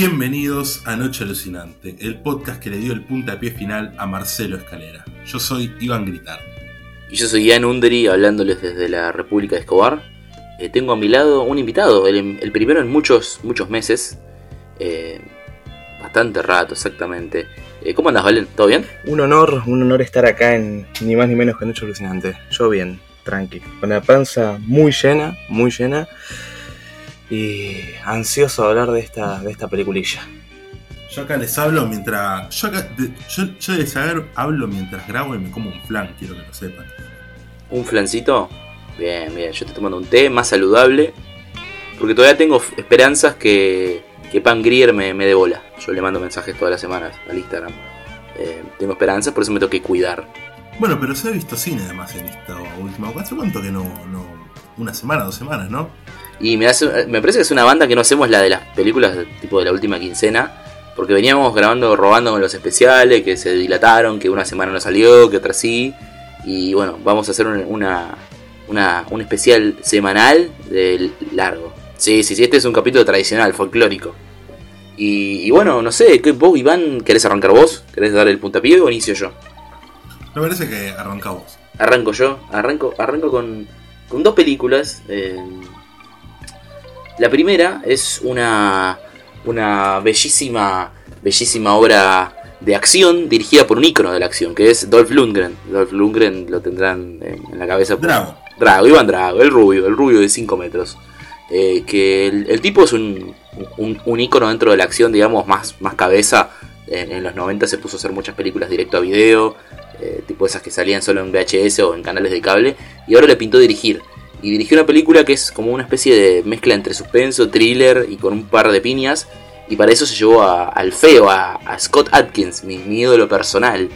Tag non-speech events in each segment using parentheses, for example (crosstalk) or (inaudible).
Bienvenidos a Noche Alucinante, el podcast que le dio el puntapié final a Marcelo Escalera. Yo soy Iván Gritar. Y yo soy Ian Undery hablándoles desde la República de Escobar. Eh, tengo a mi lado un invitado, el, el primero en muchos, muchos meses. Eh, bastante rato, exactamente. Eh, ¿Cómo andas, Valen? ¿Todo bien? Un honor, un honor estar acá en ni más ni menos que Noche Alucinante. Yo bien, tranqui. Con la panza muy llena, muy llena. Y ansioso de hablar de esta, de esta peliculilla. Yo acá les hablo mientras. Yo, acá, de- yo, yo les hago- hablo mientras grabo y me como un flan, quiero que lo sepan. ¿Un flancito? Bien, bien. Yo estoy tomando un té más saludable. Porque todavía tengo esperanzas que, que Pan Grier me, me dé bola. Yo le mando mensajes todas las semanas al Instagram. Eh, tengo esperanzas, por eso me tengo que cuidar. Bueno, pero se ha visto cine además en esta última ocasión. ¿Hace cuánto que no, no? Una semana, dos semanas, ¿no? Y me, hace, me parece que es una banda que no hacemos la de las películas tipo de la última quincena. Porque veníamos grabando, robando con los especiales, que se dilataron, que una semana no salió, que otra sí. Y bueno, vamos a hacer un- una, una- un especial semanal de largo. Sí, sí, sí, este es un capítulo tradicional, folclórico. Y, y bueno, no sé, ¿qué, vos, Iván, querés arrancar vos? ¿Querés dar el puntapié o inicio yo? Me parece que arranca vos. Arranco yo, arranco, arranco con, con dos películas. eh, la primera es una, una bellísima, bellísima obra de acción dirigida por un ícono de la acción, que es Dolph Lundgren. Dolph Lundgren lo tendrán en, la cabeza. por- Drago. Drago, Iván Drago, el rubio, el rubio de 5 metros. Eh, que el, el tipo es un, un, un ícono dentro de la acción, digamos, más, más cabeza. En, en los 90 se puso a hacer muchas películas directo a video, eh, tipo esas que salían solo en VHS o en canales de cable, y ahora le pintó dirigir. Y dirigió una película que es como una especie de mezcla entre suspenso, thriller y con un par de piñas. Y para eso se llevó a- al feo, a, a Scott Atkins, mi, mi ídolo personal.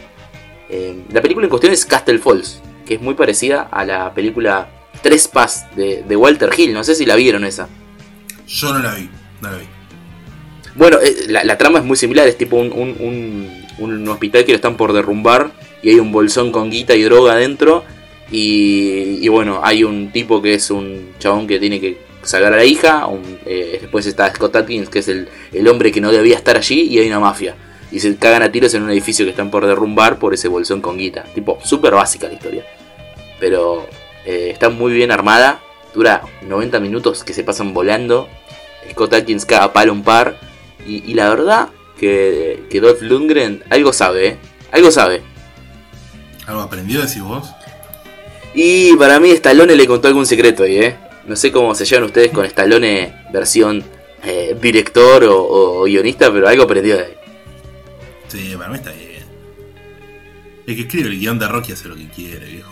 Eh, la película en cuestión es Castle Falls, que es muy parecida a la película Trespass de, de Walter Hill. No sé si la vieron esa. Yo no la vi, no la vi. Bueno, eh, la, la trama es muy similar, es tipo un, un- un- un hospital que lo están por derrumbar y hay un bolsón con guita y droga adentro y, y bueno, hay un tipo que es un chabón que tiene que sacar a la hija, un- eh, después está Scott Atkins que es el, el hombre que no debía estar allí y hay una mafia. Y se cagan a tiros en un edificio que están por derrumbar por ese bolsón con guita. Tipo, súper básica la historia. Pero eh, está muy bien armada, dura 90 minutos que se pasan volando. Scott Atkins caga palo un par. Y, y la verdad que, que Dolph Lundgren algo sabe, ¿eh? Algo sabe. ¿Algo aprendió, decís vos? Y para mí Stallone le contó algún secreto ahí, ¿eh? No sé cómo se llevan ustedes con Stallone versión eh, director o, o guionista, pero algo aprendió de ahí. Sí, para mí está bien. El que escribe el guion de Rocky hace lo que quiere, viejo.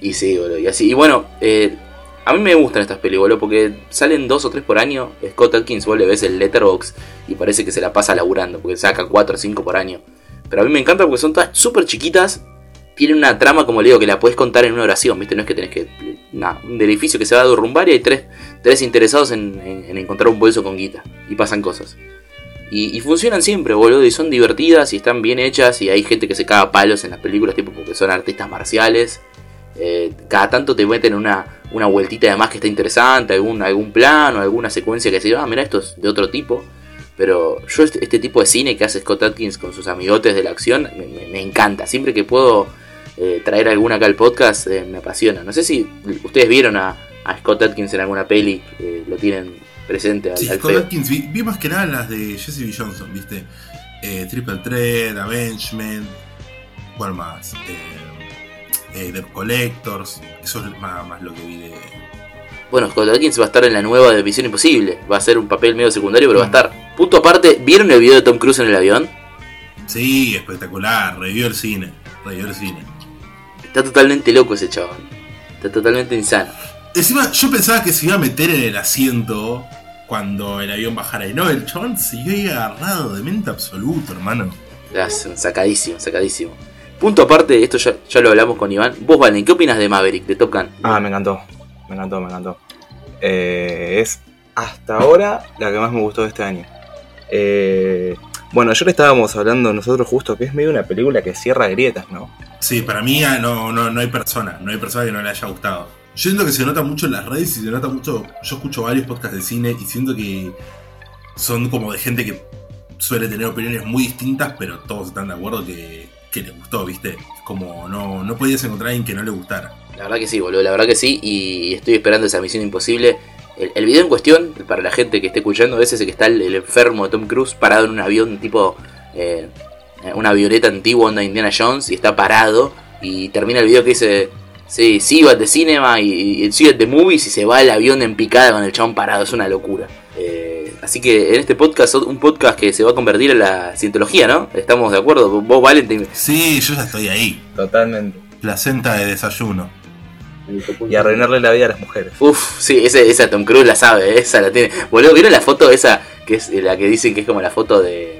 Y sí, boludo, y así. Y bueno, eh, a mí me gustan estas películas, boludo, porque salen dos o tres por año. Scott Atkins vos le ves el letterbox y parece que se la pasa laburando, porque saca cuatro o cinco por año. Pero a mí me encanta porque son todas súper chiquitas. Tienen una trama, como le digo, que la puedes contar en una oración, ¿viste? No es que tenés que. Nada, un edificio que se va a derrumbar y hay tres, tres interesados en, en- en encontrar un bolso con guita. Y pasan cosas. Y, funcionan siempre, boludo, y son divertidas y están bien hechas. Y hay gente que se caga palos en las películas, tipo porque son artistas marciales. Eh, cada tanto te meten una, una vueltita de más que está interesante, algún, algún plano, alguna secuencia que se ah, mira, esto es de otro tipo. Pero yo este, este tipo de cine que hace Scott Atkins con sus amigotes de la acción me encanta. Siempre que puedo eh, traer alguna acá al podcast eh, me apasiona. No sé si ustedes vieron a, a Scott Atkins en alguna peli, eh, lo tienen presente al, Sí, al Scott feo. Atkins, vi, vi más que nada las de Jesse B. Johnson, ¿viste? Eh, Triple Threat, Avengement, ¿cuál más? The Collectors, eso es más, más lo que vi de... Bueno, Scott Atkins va a estar en la nueva de Misión Imposible. Va a ser un papel medio secundario, pero va a Mm. estar. Punto aparte, ¿vieron el video de Tom Cruise en el avión? Sí, espectacular, revivió el cine, revivió el cine. Está totalmente loco ese chaval. Está totalmente insano. Encima, yo pensaba que se iba a meter en el asiento cuando el avión bajara y no, el chabón siguió ahí agarrado de mente absoluto, hermano. Sacadísimo, sacadísimo. Punto aparte, esto ya, ya lo hablamos con Iván. Vos, Valen, ¿qué opinas de Maverick, de Top Gun? Ah, me encantó. Me encantó, me encantó. Eh, es hasta ahora la que más me gustó de este año. Eh, bueno, ayer estábamos hablando nosotros justo que es medio una película que cierra grietas, ¿no? Sí, para mí ah, no, no, no hay persona, no hay persona que no le haya gustado. Yo siento que se nota mucho en las redes y se nota mucho. Yo escucho varios podcasts de cine y siento que son como de gente que suele tener opiniones muy distintas, pero todos están de acuerdo que, que les gustó, ¿viste? Como no, no podías encontrar a alguien que no le gustara. La verdad que sí, boludo, la verdad que sí, y estoy esperando esa misión imposible. El, video en cuestión, para la gente que esté escuchando, es ese que está el, el enfermo Tom Cruise parado en un avión tipo... eh, una avioneta antigua onda Indiana Jones y está parado y termina el video que dice sí, at the cinema y, y at the movies y se va el avión en picada con el chabón parado, es una locura. Eh, así que en este podcast, un podcast que se va a convertir en la cientología, ¿no? ¿Estamos de acuerdo? Vos, Valentín. Sí, yo ya estoy ahí. Totalmente. Placenta de desayuno. Y arruinarle la vida a las mujeres. Uf, sí, ese, esa Tom Cruise la sabe, esa la tiene. Boludo, ¿vieron la foto esa que es la que dicen que es como la foto de,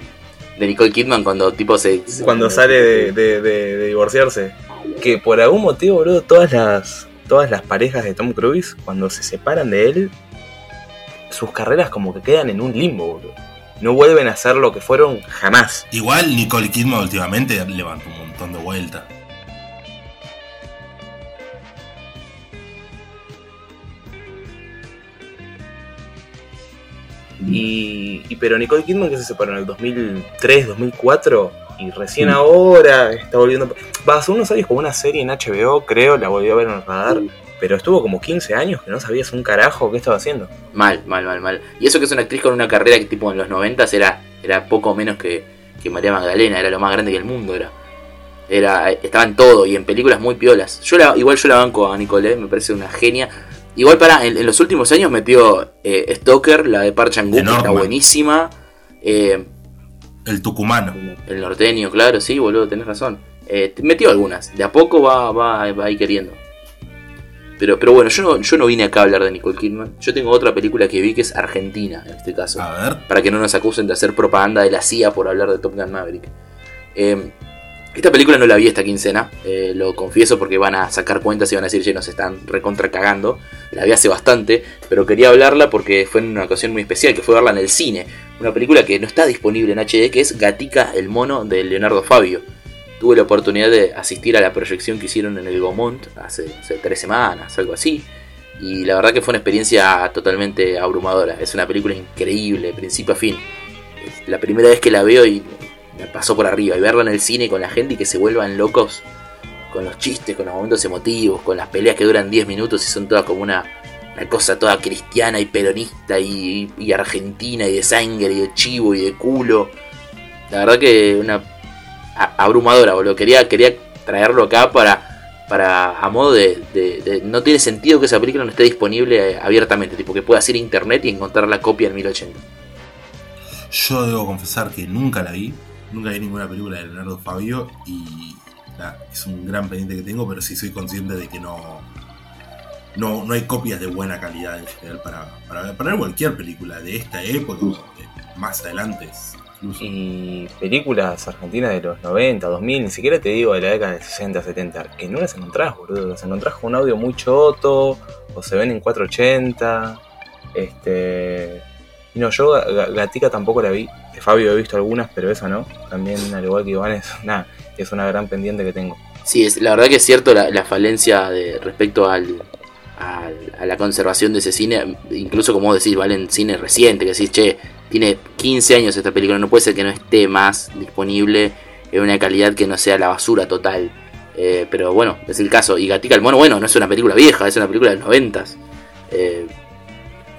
de Nicole Kidman cuando tipo se... Cuando sale de, de- de- de divorciarse. Que por algún motivo, boludo, todas las, todas las parejas de Tom Cruise, cuando se separan de él, sus carreras como que quedan en un limbo, boludo. No vuelven a ser lo que fueron jamás. Igual Nicole Kidman últimamente levantó un montón de vueltas. Y, y pero Nicole Kidman que se separó en el 2003, 2004 y recién ahora está volviendo. Va hace unos años como una serie en HBO, creo, la volvió a ver en el radar. Pero estuvo como 15 años que no sabías un carajo qué estaba haciendo. Mal, mal, mal, mal. Y eso que es una actriz con una carrera que tipo en los 90 era, era poco menos que, que María Magdalena, era lo más grande del mundo, era. Era, estaba en todo y en películas muy piolas. Yo la, igual yo la banco a Nicole, me parece una genia. Igual para, en, en los últimos años metió eh, Stoker, la de De que está buenísima. Eh, El tucumano. el norteño, claro, sí, boludo, tenés razón. Eh, metió algunas, de a poco va, va, va ahí queriendo. Pero, pero bueno, yo no, yo no vine acá a hablar de Nicole Kidman. Yo tengo otra película que vi que es Argentina, en este caso. A ver. Para que no nos acusen de hacer propaganda de la CIA por hablar de Top Gun Maverick. Eh, esta película no la vi esta quincena, eh, lo confieso porque van a sacar cuentas y van a decir, che, nos están recontra cagando. La vi hace bastante, pero quería hablarla porque fue en una ocasión muy especial, que fue verla en el cine. Una película que no está disponible en HD, que es Gatica el mono de Leonardo Fabio. Tuve la oportunidad de asistir a la proyección que hicieron en el Gomont hace, tres semanas, algo así. Y la verdad que fue una experiencia totalmente abrumadora. Es una película increíble, principio a fin. La primera vez que la veo y me pasó por arriba. Y verla en el cine con la gente y que se vuelvan locos con los chistes, con los momentos emotivos, con las peleas que duran 10 minutos y son todas como una, una cosa toda cristiana y peronista y, argentina y de sangre y de chivo y de culo. La verdad que una a- abrumadora, boludo. Quería, quería traerlo acá para, para a modo de, No tiene sentido que esa película no esté disponible abiertamente, tipo que puedas ir internet y encontrar la copia en 1080. Yo debo confesar que nunca la vi. Nunca vi ninguna película de Leonardo Fabio. Y es un gran pendiente que tengo, pero sí soy consciente de que no. No, no hay copias de buena calidad en general para, para, ver, para ver cualquier película de esta época más adelante. Incluso. Y películas argentinas de los 90, 2000, ni siquiera te digo de la década de 60, 70, que no las encontrás, boludo. Las encontrás con un audio muy choto, o se ven en 480. Este. Y no, yo Ga- Ga- Gatica tampoco la vi. De Fabio he visto algunas, pero esa no. También, al igual que Iván, es (laughs) una, es una gran pendiente que tengo. Sí, es, la verdad que es cierto la, la falencia de respecto al, a la conservación de ese cine, incluso como decís, vale en cine reciente, que decís, che, tiene 15 años esta película, no puede ser que no esté más disponible en una calidad que no sea la basura total. Eh, pero bueno, es el caso. Y Gatica el Mono, bueno, no es una película vieja, es una película de los noventas. Eh,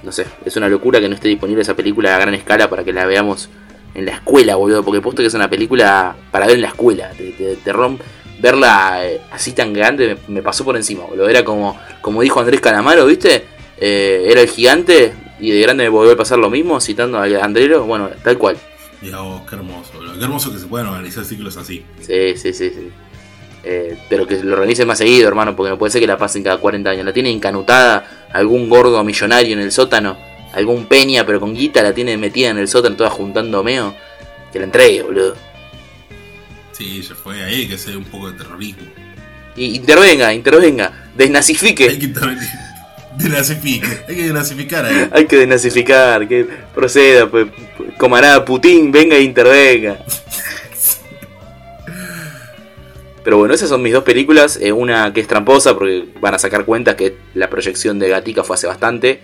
no sé, es una locura que no esté disponible esa película a gran escala para que la veamos en la escuela, boludo. Porque puesto que es una película para ver en la escuela. Te, te- te romp- verla eh, así tan grande me, me pasó por encima, boludo. Era como, como dijo Andrés Calamaro, ¿viste? Eh, era el gigante y de grande me volvió a pasar lo mismo, citando a Andrero. Bueno, tal cual. Mira vos, qué hermoso. boludo. Qué hermoso que se puedan organizar ciclos así. Sí, sí, sí, sí. Eh, pero que lo organicen más seguido, hermano, porque no puede ser que la pasen cada 40 años. La tiene encanutada algún gordo millonario en el sótano, algún peña, pero con guita la tiene metida en el sótano, toda juntando meo. Que la entregue, boludo. Sí, ya fue ahí, hay que hacer un poco de terrorismo. Y intervenga, intervenga, Hay desnazifique. que intervenir. Denazifique. Hay que denazificar ahí. Hay que desnazificar, que proceda, pues, comarada Putin, venga e intervenga. (laughs) Pero bueno, esas son mis dos películas. eh, una que es tramposa porque van a sacar cuentas que la proyección de Gatica fue hace bastante.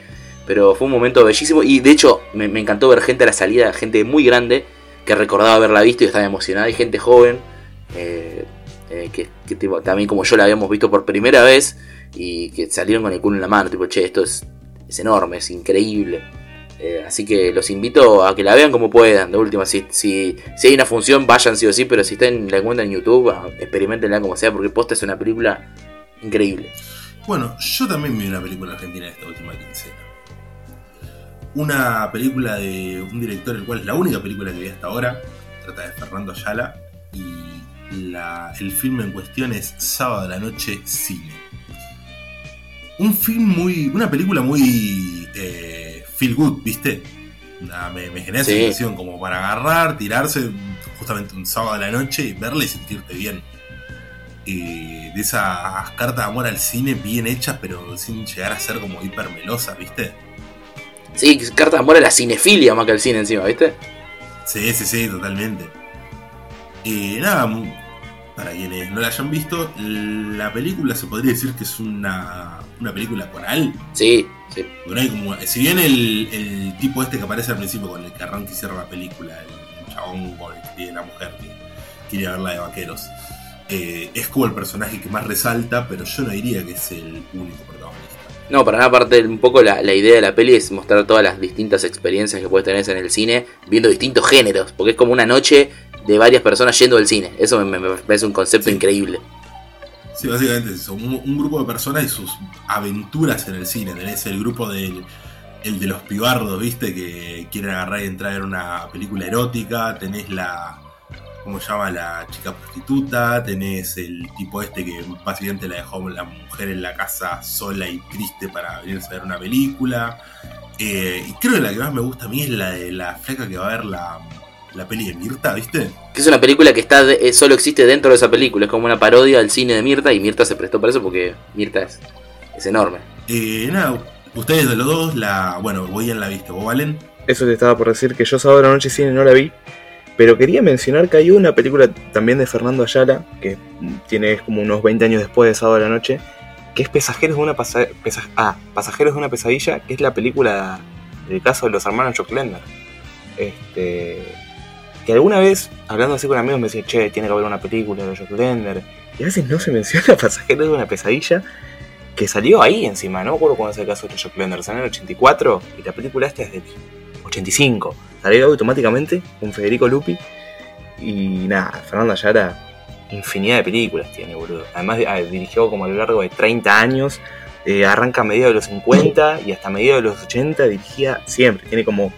Pero fue un momento bellísimo y de hecho me, encantó ver gente a la salida, gente muy grande que recordaba haberla visto y estaba emocionada, y gente joven eh, eh, que, que tipo, también como yo la habíamos visto por primera vez y que salieron con el culo en la mano, tipo, che, esto es, es enorme, es increíble. Eh, así que los invito a que la vean como puedan. De última, si, si, si hay una función, vayan sí o sí, pero si están, la encuentran en YouTube, ah, experimentenla como sea, porque posta es una película increíble. Bueno, yo también vi una película argentina esta última quincena. Una película de un director, el cual es la única película que vi hasta ahora. Trata de Fernando Ayala. Y la, el film en cuestión es Sábado de la Noche Cine. Un film muy. Una película muy. Eh, feel good, ¿viste? Una- me, me genera esa sensación como para agarrar, tirarse justamente un sábado de la noche y verla y sentirte bien. Eh, de esas cartas de amor al cine bien hechas, pero sin llegar a ser como hiper melosas, ¿viste? Sí, carta de amor a la cinefilia más que al cine encima, ¿viste? Sí, sí, sí, totalmente. Y nada, para quienes no la hayan visto, la película se podría decir que es una, una película coral. Sí, sí. Hay como- si bien el, el tipo este que aparece al principio con el que arranca y cierra la película, el chabón con el que tiene la mujer que quiere verla de vaqueros, eh, es como el personaje que más resalta, pero yo no diría que es el único protagonista. No, para nada, aparte, un poco la, la idea de la peli es mostrar todas las distintas experiencias que puedes tener en el cine, viendo distintos géneros, porque es como una noche de varias personas yendo al cine. Eso me, parece un concepto Sí. increíble. Sí, básicamente es un, un grupo de personas y sus aventuras en el cine. Tenés el grupo del el de los pibardos, ¿viste? Que quieren agarrar y entrar en una película erótica. Tenés la. ¿Cómo se llama? La chica prostituta. Tenés el tipo este que básicamente la dejó la mujer en la casa sola y triste para venirse a ver una película. Eh, y creo que la que más me gusta a mí es la de la flaca que va a ver la, la peli de Mirta, ¿viste? Que es una película que está de- eh, solo existe dentro de esa película, es como una parodia al cine de Mirta y Mirta se prestó para eso porque Mirta es, es enorme. Eh, nada, ustedes de los dos, la. Bueno, voy en la vista, ¿vos valen? Eso te estaba por decir que yo sábado de la noche cine no la vi. Pero quería mencionar que hay una película también de Fernando Ayala, que tiene es como unos 20 años después de sábado de la noche, que es Pasajeros de una, pasa- pesa- ah, Pasajeros de una pesadilla, que es la película del caso de los hermanos Joclender. Este, que alguna vez, hablando así con amigos, me decían, che, tiene que haber una película de Joclender. Y a veces no se (laughs) menciona Pasajeros de una pesadilla, que salió ahí encima, no me acuerdo cuándo es el caso de Joclender, salió en el 84, y la película esta es del 85. Salió automáticamente con Federico Lupi. Y nada, Fernando Ayala, infinidad de películas tiene, boludo. Además, ah, dirigió como a lo largo de 30 años. eh, arranca a mediados de los 50 y hasta mediados de los 80 dirigía siempre. Tiene como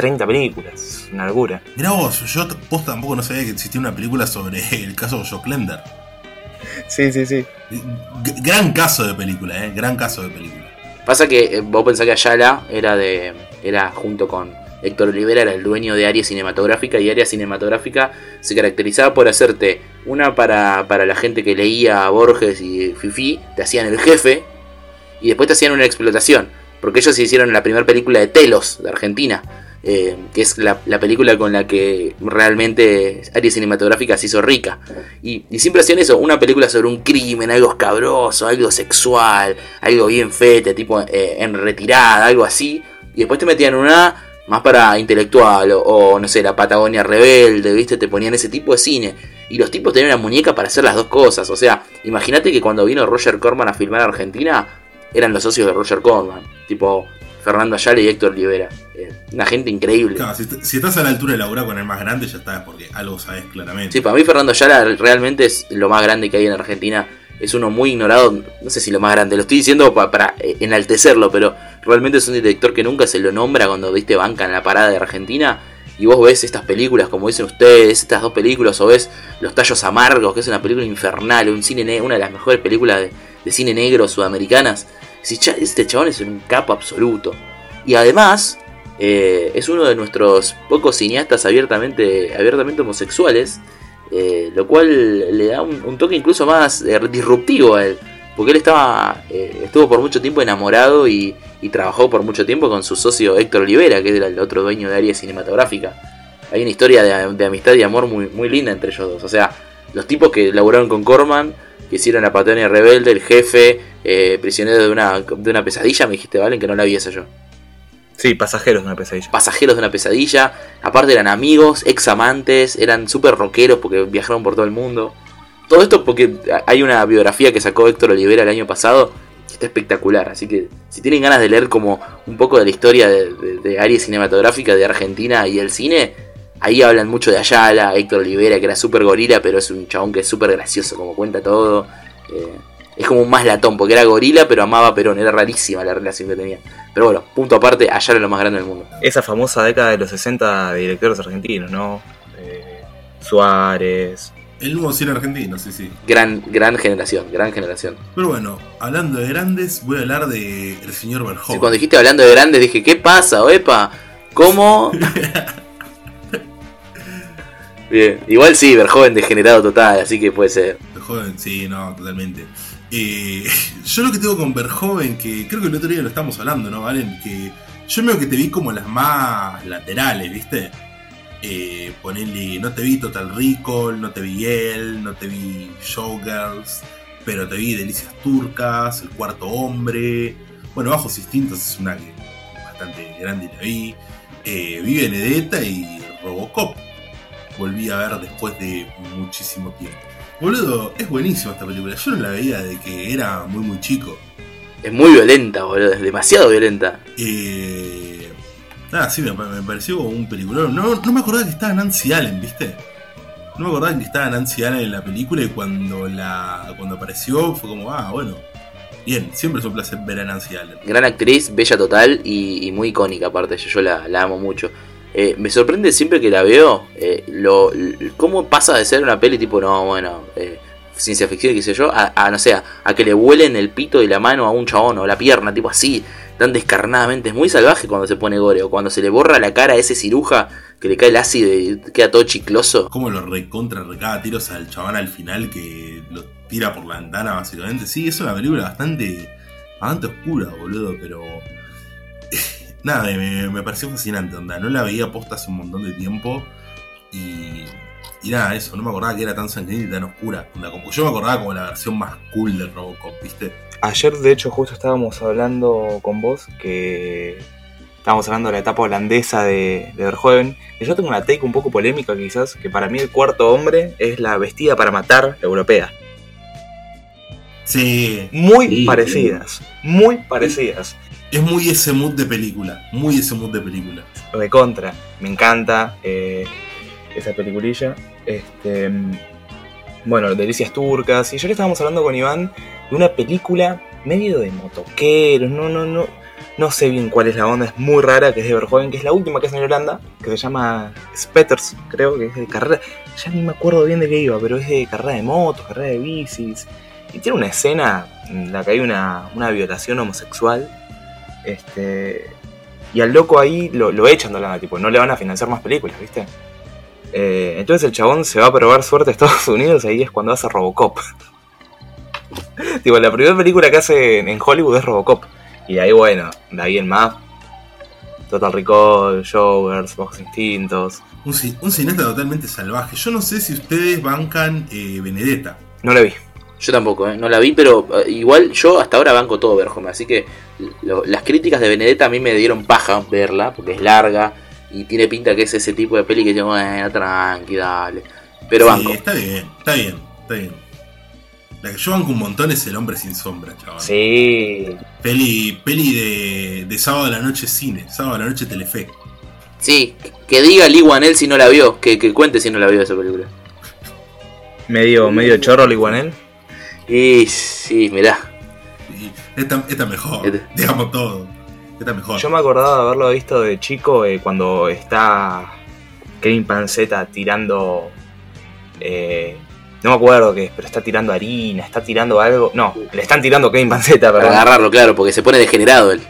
30 películas. Una locura. Mirá vos, yo vos tampoco no sabía que existía una película sobre (laughs) el caso de Joclender. Sí, sí, sí. G- gran caso de película, eh, gran caso de película. Pasa que eh, vos pensás que Ayala era de. era junto con Héctor Olivera, era el dueño de área cinematográfica, y área cinematográfica se caracterizaba por hacerte una para, para la gente que leía a Borges y Fifi, te hacían el jefe, y después te hacían una explotación. Porque ellos hicieron la primera película de Telos, de Argentina, eh, que es la, la película con la que realmente área cinematográfica se hizo rica. Y, siempre hacían eso, una película sobre un crimen, algo escabroso, algo sexual, algo bien fete, tipo eh, en retirada, algo así. Y después te metían una más para intelectual, o, no sé, la Patagonia Rebelde, ¿viste? Te ponían ese tipo de cine. Y los tipos tenían una muñeca para hacer las dos cosas. O sea, imagínate que cuando vino Roger Corman a filmar Argentina, eran los socios de Roger Corman, tipo Fernando Ayala y Héctor Rivera. Eh, una gente increíble. Claro, si, si estás a la altura de laburar con el más grande, ya está, porque algo sabes claramente. Sí, para mí Fernando Ayala realmente es lo más grande que hay en Argentina. Es uno muy ignorado, no sé si lo más grande, lo estoy diciendo pa- para eh, enaltecerlo, pero realmente es un director que nunca se lo nombra cuando viste banca en la parada de Argentina. Y vos ves estas películas, como dicen ustedes, estas dos películas, o ves Los Tallos Amargos, que es una película infernal, un cine ne- una de las mejores películas de, de cine negro sudamericanas. Si este chabón es un capo absoluto. Y además, eh, es uno de nuestros pocos cineastas abiertamente, abiertamente homosexuales, eh, lo cual le da un, toque incluso más eh, disruptivo a él, porque él estaba estuvo por mucho tiempo enamorado y, y trabajó por mucho tiempo con su socio Héctor Olivera, que era el otro dueño de área cinematográfica. Hay una historia de, de amistad y amor muy, muy linda entre ellos dos. O sea, los tipos que laburaron con Corman, que hicieron la Patagonia Rebelde, el jefe, eh, prisionero de una, de una pesadilla, me dijiste, Valen, que no la vi esa yo. Sí, pasajeros de una pesadilla. pasajeros de una pesadilla. Aparte eran amigos, ex amantes, eran súper rockeros porque viajaron por todo el mundo. Todo esto porque hay una biografía que sacó Héctor Olivera el año pasado que está espectacular. Así que si tienen ganas de leer como un poco de la historia de, de, de área cinematográfica de Argentina y el cine, ahí hablan mucho de Ayala, Héctor Olivera, que era súper gorila, pero es un chabón que es súper gracioso, como cuenta todo. Eh, es como un más latón, porque era gorila, pero amaba a Perón. Era rarísima la relación que tenía. Pero bueno, punto aparte, Ayala es lo más grande del mundo. Esa famosa década de los 60 de directores argentinos, ¿no? Eh, Suárez. El nuevo cine argentino, sí, sí. Gran, gran generación, gran generación. Pero bueno, hablando de grandes, voy a hablar de el señor Sí, Verhoeven. cuando dijiste hablando de grandes, dije, ¿qué pasa, oepa? ¿Cómo? (laughs) Bien, igual sí, Verjoven degenerado total, así que puede ser. Verhoeven, sí, no, totalmente. Eh, (laughs) yo lo que tengo con Verhoeven, que creo que el otro día lo estamos hablando, ¿no, Valen? Que yo veo que te vi como las más laterales, ¿viste? Eh, ponele, no te vi Total Recall, no te vi él, no te vi Showgirls, pero te vi Delicias Turcas, El Cuarto Hombre. Bueno, Bajos Instintos es una que bastante grande y la vi. Eh, vi Benedetta y Robocop. Volví a ver después de muchísimo tiempo. Boludo, es buenísima esta película. Yo no la veía de que era muy muy chico. Es muy violenta, boludo, es demasiado violenta. Eh, nada, sí, me, me pareció como un peliculón. No, no me acordaba que estaba Nancy Allen, ¿viste? No me acordaba que estaba Nancy Allen en la película y cuando la cuando apareció fue como, ah, bueno. Bien, siempre es un placer ver a Nancy Allen. Gran actriz, bella total y, y muy icónica aparte, yo, yo la, la amo mucho. Eh, me sorprende siempre que la veo, eh, cómo pasa de ser una peli tipo, no, bueno, eh, ciencia ficción, qué sé yo, a, no sé, a, que le vuelen el pito y la mano a un chabón o la pierna, tipo así, tan descarnadamente. Es muy salvaje cuando se pone gore o cuando se le borra la cara a ese ciruja que le cae el ácido y queda todo chicloso. Como lo recontra recaba tiros al chabón al final que lo tira por la ventana, básicamente. Sí, es una película bastante, bastante oscura, boludo, pero. Nada, me, me pareció fascinante, onda. No la veía posta hace un montón de tiempo. Y. Y nada, eso, no me acordaba que era tan sangrienta y tan oscura. Onda, como, yo me acordaba como la versión más cool de Robocop, ¿viste? Ayer, de hecho, justo estábamos hablando con vos que estábamos hablando de la etapa holandesa de, de Verhoeven. Y yo tengo una take un poco polémica, quizás, que para mí el cuarto hombre es la vestida para matar europea. Sí, Muy Sí, parecidas, muy parecidas. Es muy ese mood de película. Muy ese mood de película. de contra. Me encanta eh, esa peliculilla. Este, bueno, Delicias Turcas. Y ayer estábamos hablando con Iván de una película medio de motoqueros. No, no, no. No sé bien cuál es la onda, es muy rara, que es de Verhoeven, que es la última que es en Holanda, que se llama Spetters, creo que es de carrera. Ya ni me acuerdo bien de qué iba, pero es de carrera de motos, carrera de bicis. Y tiene una escena en la que hay una, una violación homosexual. Este, y al loco ahí lo, lo echan de Holanda, tipo, no le van a financiar más películas, ¿viste? Eh, entonces el chabón se va a probar suerte a Estados (laughs) Unidos, ahí es cuando hace Robocop. (laughs) tipo, la primera película que hace en Hollywood es Robocop. Y de ahí, bueno, de ahí en más, Total Recall, Showgirls, Bajos Instintos. Un, un cineasta totalmente salvaje. Yo no sé si ustedes bancan eh, Benedetta. No la vi. Yo tampoco, ¿eh? no la vi, pero eh, igual yo hasta ahora banco todo Verhoeven, así que lo- las críticas de Benedetta a mí me dieron paja verla, porque es larga y tiene pinta que es ese tipo de peli que yo, bueno, tranqui, dale. Pero Sí, banco. está bien, está bien, está bien. La que yo banco un montón es El Hombre Sin Sombra, chaval. Sí. Peli, peli de, de sábado a la noche cine, sábado a la noche Telefe. Sí, que diga Lee Wanell si no la vio, que, que cuente si no la vio esa película. Medio, medio chorro Liguanel. Y sí, mirá. Y esta, esta mejor, Este. digamos todo. Esta mejor. Yo me acordaba de haberlo visto de chico eh, cuando está Kevin Panceta tirando. eh, no me acuerdo qué es, pero está tirando harina, está tirando algo. No, le están tirando Kevin Panceta, Para agarrarlo, claro, porque se pone degenerado él.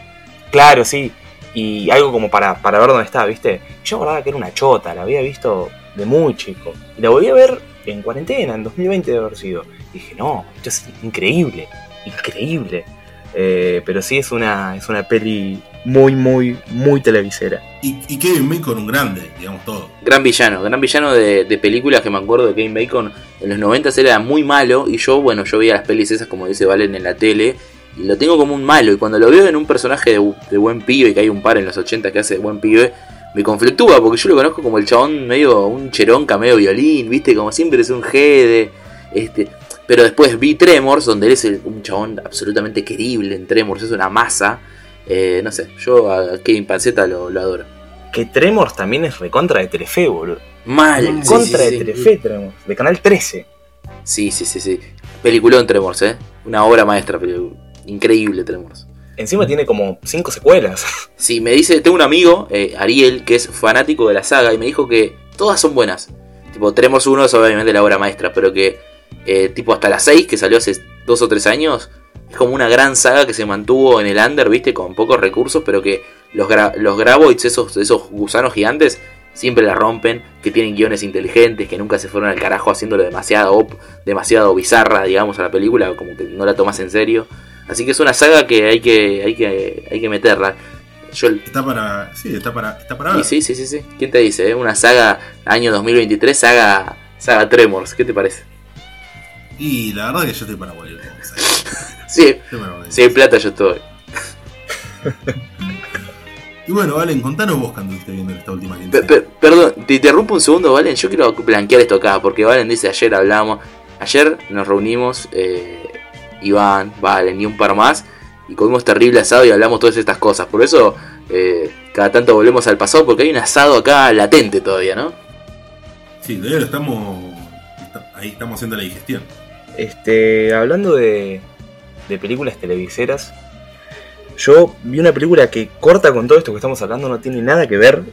Claro, sí. Y algo como para, para ver dónde está, ¿viste? Yo acordaba que era una chota, la había visto de muy chico. Y la volví a ver en cuarentena, en 2020 de haber sido. Y dije, no, esto es increíble, increíble. Eh, pero sí es una, es una peli muy, muy, muy televisera. Y, y Kevin Bacon, un grande, digamos todo. Gran villano, gran villano de, de películas que me acuerdo de Kevin Bacon en los 90 era muy malo y yo, bueno, yo veía las pelis esas como dice Valen en la tele y lo tengo como un malo. Y cuando lo veo en un personaje de, de buen pibe, que hay un par en los 80 que hace de buen pibe, me conflictúa porque yo lo conozco como el chabón medio un cheronca, medio violín, viste, como siempre es un G este, pero después vi Tremors, donde él es el- un chabón absolutamente querible en Tremors, es una masa. Eh, no sé, yo a Kevin Panceta lo, lo adoro. Que Tremors también es recontra de Telefe, boludo. Mal, sí, Contra sí, de sí. Telefe, Tremors. De Canal 13. Sí, sí, sí, sí. Peliculón Tremors, eh. Una obra maestra, pero increíble Tremors. Encima tiene como cinco secuelas. (laughs) Sí, me dice, tengo un amigo, eh, Ariel, que es fanático de la saga, y me dijo que todas son buenas. Tipo, Tremors 1 es obviamente la obra maestra, pero que eh, tipo hasta la 6, que salió hace dos o tres años, es como una gran saga que se mantuvo en el under, viste, con pocos recursos, pero que los, los Graboids, esos, esos gusanos gigantes, siempre la rompen, que tienen guiones inteligentes, que nunca se fueron al carajo haciéndolo demasiado, demasiado bizarra, digamos, a la película, como que no la tomas en serio. Así que es una saga que hay que, hay que, hay que meterla. Yo, Está para. Sí, está para. Está para ver. sí, sí, sí, sí. ¿Quién te dice? eh? Una saga año 2023, saga, saga Tremors. ¿Qué te parece? Y la verdad que yo estoy para cosa. (laughs) Sí, si hay plata yo estoy. (laughs) Y bueno, Valen, contanos vos cuando estuviste viendo esta última Pe- quincena. pe- perdón, te interrumpo un segundo, Valen. Yo quiero blanquear esto acá, porque Valen dice ayer hablamos. Ayer nos reunimos, eh, Iván, Valen y un par más, y comimos terrible asado y hablamos todas estas cosas. Por eso, eh, cada tanto volvemos al pasado, porque hay un asado acá latente todavía, ¿no? Sí, todavía lo estamos. está- ahí estamos haciendo la digestión. Este, hablando de, de películas televiseras, yo vi una película que corta con todo esto que estamos hablando, no tiene nada que ver.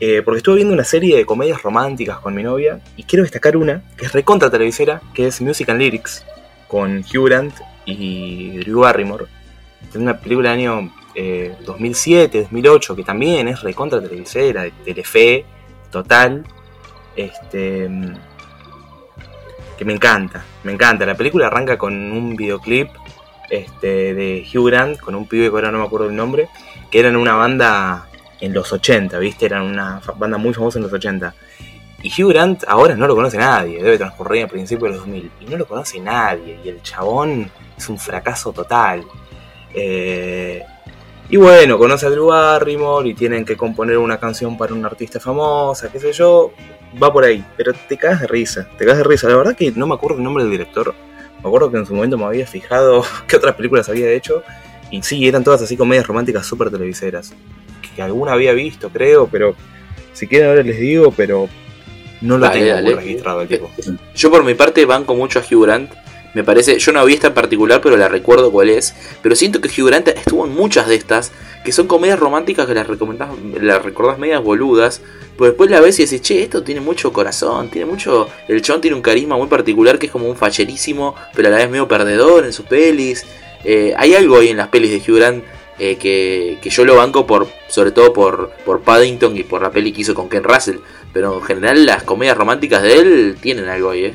eh, porque estuve viendo una serie de comedias románticas con mi novia y quiero destacar una que es recontra televisera, que es Music and Lyrics, con Hugh Grant y Drew Barrymore. Es una película del año eh, 2007, 2008, que también es recontra televisera, Telefe, total. Este que me encanta, me encanta. La película arranca con un videoclip este, de Hugh Grant, con un pibe que ahora no me acuerdo el nombre, que eran una banda en los 80, ¿viste? Eran una banda muy famosa en los 80. Y Hugh Grant ahora no lo conoce nadie, debe transcurrir a principios de los 2000, y no lo conoce nadie, y el chabón es un fracaso total. Eh, y bueno, conoce a Drew Barrymore y tienen que componer una canción para una artista famosa, qué sé yo, va por ahí, pero te cagas de risa, te cagas de risa. La verdad que no me acuerdo el nombre del director. Me acuerdo que en su momento me había fijado (laughs) qué otras películas había hecho. Y sí, eran todas así comedias románticas súper televiseras. Que alguna había visto, creo, pero si quieren ahora les digo, pero no lo Dale, tengo dale. registrado el tipo. (laughs) Yo por mi parte banco mucho a Hugh Grant. Me parece, yo no vi esta en particular, pero la recuerdo cuál es. Pero siento que Hugh Grant estuvo en muchas de estas, que son comedias románticas que las, recomendás, las recordás medias boludas. Pues después la ves y decís, che, esto tiene mucho corazón, tiene mucho... El chabón tiene un carisma muy particular que es como un facherísimo, pero a la vez medio perdedor en sus pelis. Eh, hay algo ahí en las pelis de Hugh Grant eh, que, que yo lo banco por sobre todo por, por Paddington y por la peli que hizo con Ken Russell. Pero en general las comedias románticas de él tienen algo ahí, ¿eh?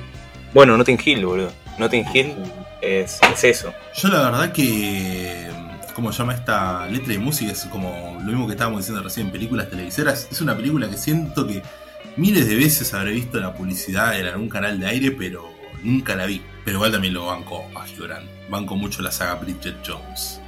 Bueno, Notting Hill, boludo. Notting Hill es, es eso. Yo la verdad que. ¿Cómo se llama esta letra de música? Es como lo mismo que estábamos diciendo recién en películas televiseras. Es una película que siento que miles de veces habré visto la publicidad en algún canal de aire, pero nunca la vi. Pero igual también lo banco a Grant. Banco mucho la saga Bridget Jones.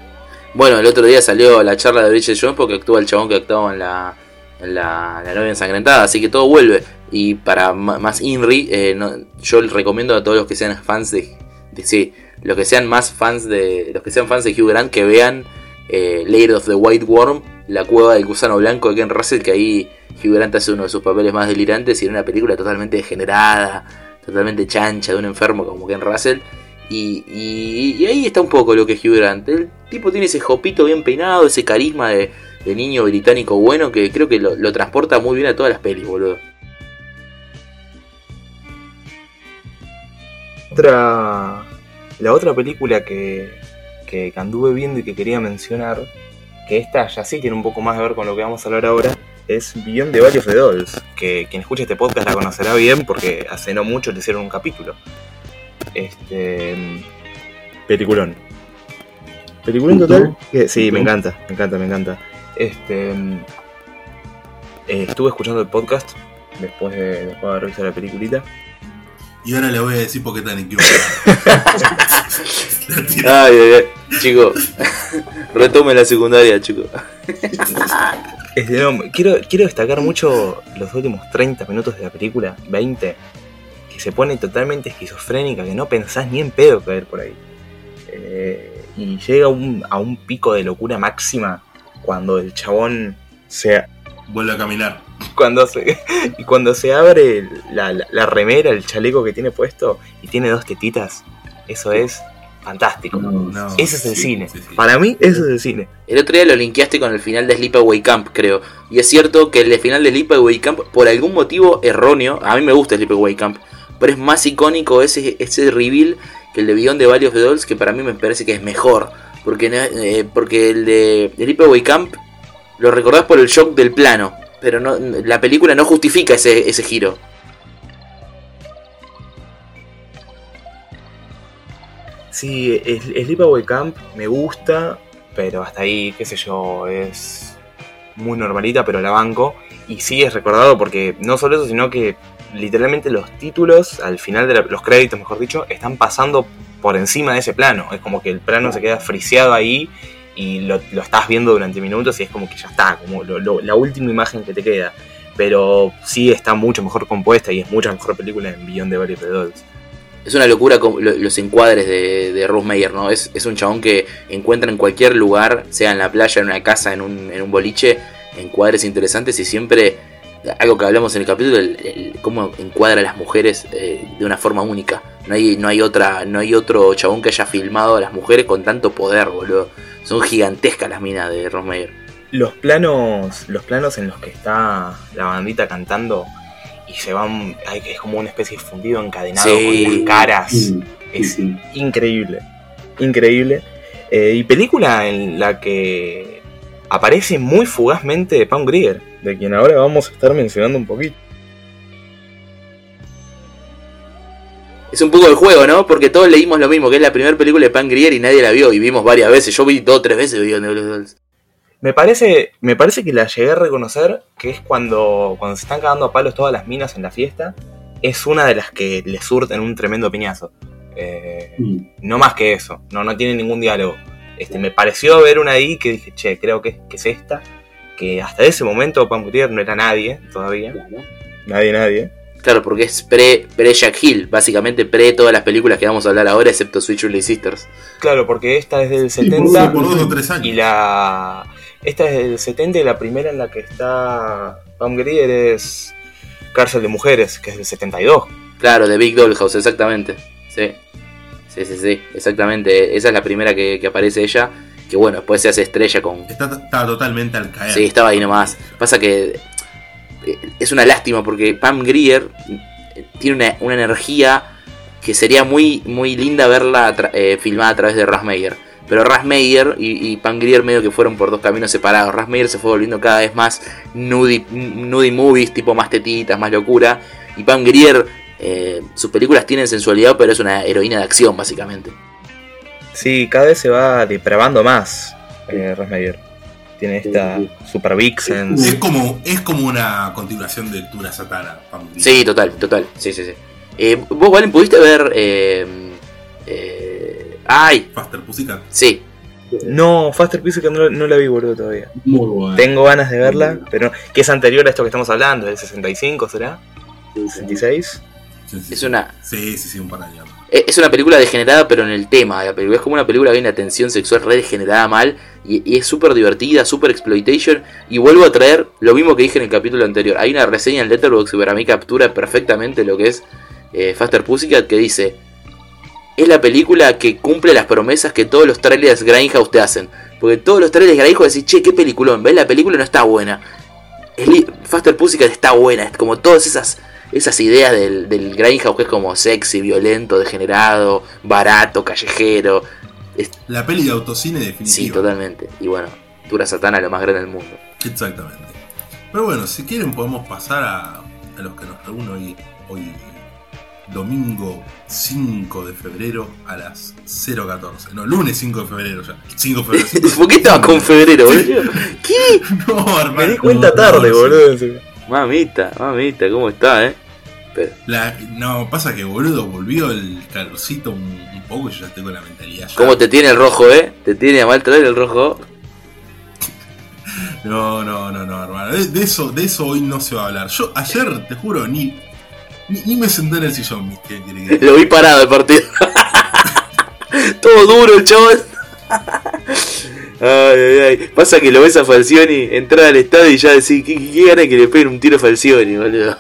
Bueno, el otro día salió la charla de Bridget Jones porque actúa el chabón que actuaba en la, en la, novia ensangrentada, así que todo vuelve. Y para más Inri, eh, no- yo recomiendo a todos los que sean fans de, de- sí, los que sean más fans de, los que sean fans de Hugh Grant, que vean eh, Lair of the White Worm, la cueva del gusano blanco de Ken Russell, que ahí Hugh Grant hace uno de sus papeles más delirantes y en una película totalmente degenerada, totalmente chancha de un enfermo como Ken Russell. Y, y- ahí está un poco lo que es Hugh Grant. El tipo tiene ese jopito bien peinado, ese carisma de, de niño británico bueno que creo que lo, transporta muy bien a todas las pelis, boludo. Otra, la otra película que, que anduve viendo y que quería mencionar, que esta ya sí tiene un poco más que ver con lo que vamos a hablar ahora, es Beyond the Valley of the Dolls, que quien escuche este podcast la conocerá bien porque hace no mucho le hicieron un capítulo. Este. Peliculón. Peliculón total. que- sí, ¿Y me encanta, me encanta, me encanta. Este. eh, estuve escuchando el podcast después de, después de haber visto la peliculita. Y ahora le voy a decir por qué tan (laughs) equivocado. Ay, ay, ay. Chico, retome la secundaria, chico. Este, no, quiero, quiero destacar mucho los últimos 30 minutos de la película, 20, que se pone totalmente esquizofrénica, que no pensás ni en pedo caer por ahí. Eh, y llega un- a un pico de locura máxima cuando el chabón se, Vuelve a caminar. cuando se, (laughs) y cuando se abre la, la- la remera, el chaleco que tiene puesto y tiene dos tetitas. Eso es fantástico. No, Ese es el sí, cine. sí, sí. Para mí, eso es el cine. El otro día lo linkeaste con el final de Sleepaway Camp, creo. Y es cierto que el final de Sleepaway Camp, por algún motivo erróneo, a mí me gusta Sleepaway Camp, pero es más icónico ese, ese reveal que el de Beyond the Valley of the Dolls, que para mí me parece que es mejor. Porque, eh, porque el de Sleepaway Camp lo recordás por el shock del plano, pero no, la película no justifica ese, ese giro. Sí, el Sleepaway Camp me gusta, pero hasta ahí, qué sé yo, es muy normalita, pero la banco. Y sí es recordado porque no solo eso, sino que literalmente los títulos, al final de la- los créditos, mejor dicho, están pasando por encima de ese plano. Es como que el plano se queda friseado ahí y lo, estás viendo durante minutos y es como que ya está, como la última imagen que te queda. Pero sí está mucho mejor compuesta y es mucha mejor película en Beyond of the Dolls. Es una locura los encuadres de, de Ruth Meyer, ¿no? Es, es un chabón que encuentra en cualquier lugar, sea en la playa, en una casa, en un, en un boliche, encuadres interesantes y siempre, algo que hablamos en el capítulo, el, el- cómo encuadra a las mujeres eh, de una forma única. No hay, no hay otra, no hay otro chabón que haya filmado a las mujeres con tanto poder, boludo. Son gigantescas las minas de Ruth Meyer. los planos los planos en los que está la bandita cantando y se van hay es como una especie de fundido encadenado Sí. con las caras Sí, es sí. increíble increíble Eh, y película en la que aparece muy fugazmente Pam Grier de quien ahora vamos a estar mencionando un poquito Es un poco el juego, ¿no? Porque todos leímos lo mismo, que es la primera película de Pan Grier y nadie la vio y vimos varias veces. Yo vi dos o tres veces of the Dolls. me parece me parece que la llegué a reconocer que es cuando cuando se están cagando a palos todas las minas en la fiesta es una de las que le surten un tremendo piñazo Eh, No más que eso, no, no tiene ningún diálogo. Este, me pareció ver una ahí que dije, che, creo que, que es esta. Que hasta ese momento Pam Grier no era nadie todavía. Nadie, nadie. Claro, porque es pre, pre Jack Hill, básicamente pre todas las películas que vamos a hablar ahora, excepto Switch Shirley Sisters. Claro, porque esta es del Sí, por, 70 por dos o tres años. y la... Esta es del 70 y la primera en la que está Pam Grier es Cárcel de Mujeres, que es del 72. Claro, de Big Dollhouse, exactamente. Sí. Sí, sí, sí, exactamente. Esa es la primera que, que aparece ella. Que bueno, después se hace estrella con. Está, está totalmente al caer. Sí, estaba ahí nomás. Pasa que eh, es una lástima porque Pam Grier eh, tiene una, una energía que sería muy, muy linda verla eh, filmada a través de Ras Meyer. Pero Ras Meyer y, y Pam Grier medio que fueron por dos caminos separados. Ras Meyer se fue volviendo cada vez más nudie, nudie movies, tipo más tetitas, más locura. Y Pam Grier, eh, sus películas tienen sensualidad, pero es una heroína de acción, básicamente. Sí, cada vez se va depravando más eh, Rosmeyer. Tiene esta Super Vixens. Es como, es como una continuación de Tura Satana. Sí, total, total. Sí, sí, sí. Eh, ¿Vos, Valen, pudiste ver... Eh, eh, ay, Faster Pussycat. sí. No, Faster Pussycat no, no la vi, boludo, todavía. Muy bueno. Tengo ganas de verla, pero que es anterior a esto que estamos hablando, del 65, ¿será? ¿66? Sí, sí, Es una, Sí, sí, sí, un par de años. Eh, es una película degenerada, pero en el tema de la película. Es como una película que una tensión sexual re degenerada mal. Y, es súper divertida, súper exploitation. Y vuelvo a traer lo mismo que dije en el capítulo anterior. Hay una reseña en Letterboxd que para mí captura perfectamente lo que es eh, Faster Pussycat que dice... Es la película que cumple las promesas que todos los trailers Grindhouse te hacen. Porque todos los trailers Grindhouse decís, che, qué peliculón. ¿Ves? La película no está buena. Faster Pussycat está buena. Es como todas esas, esas ideas del, del Grindhouse que es como sexy, violento, degenerado, barato, callejero. La peli de autocine definitiva. Sí, totalmente. Y bueno, Tura Satana lo más grande del mundo. Exactamente. Pero bueno, si quieren podemos pasar a, a los que nos reúnen hoy, hoy domingo 5 de febrero a las 0.14. No, lunes 5 de febrero ya. 5 de febrero. 5 de (laughs) ¿Por qué estaba con febrero, boludo? ¿Qué? (laughs) No, hermano. Me di cuenta tarde, No, boludo. Mamita, mamita, ¿cómo está, eh? Pero, La- no, pasa que boludo, volvió el calorcito un, un poco y yo ya con la mentalidad. ya- ¿Cómo te tiene el rojo, eh? ¿Te tiene a mal traer el rojo? (laughs) No, no, no, no, hermano. De, de eso, de eso hoy no se va a hablar. Yo ayer, te juro, ni, ni, ni me senté en el sillón. ¿qué quiere que- (laughs) Lo vi parado el partido. (laughs) Todo duro el chabón. Ay, ay, ay. Pasa que lo ves a Falcioni entrar al estadio y ya decís, ¿qué, qué, qué gana que le peguen un tiro a Falcioni, boludo?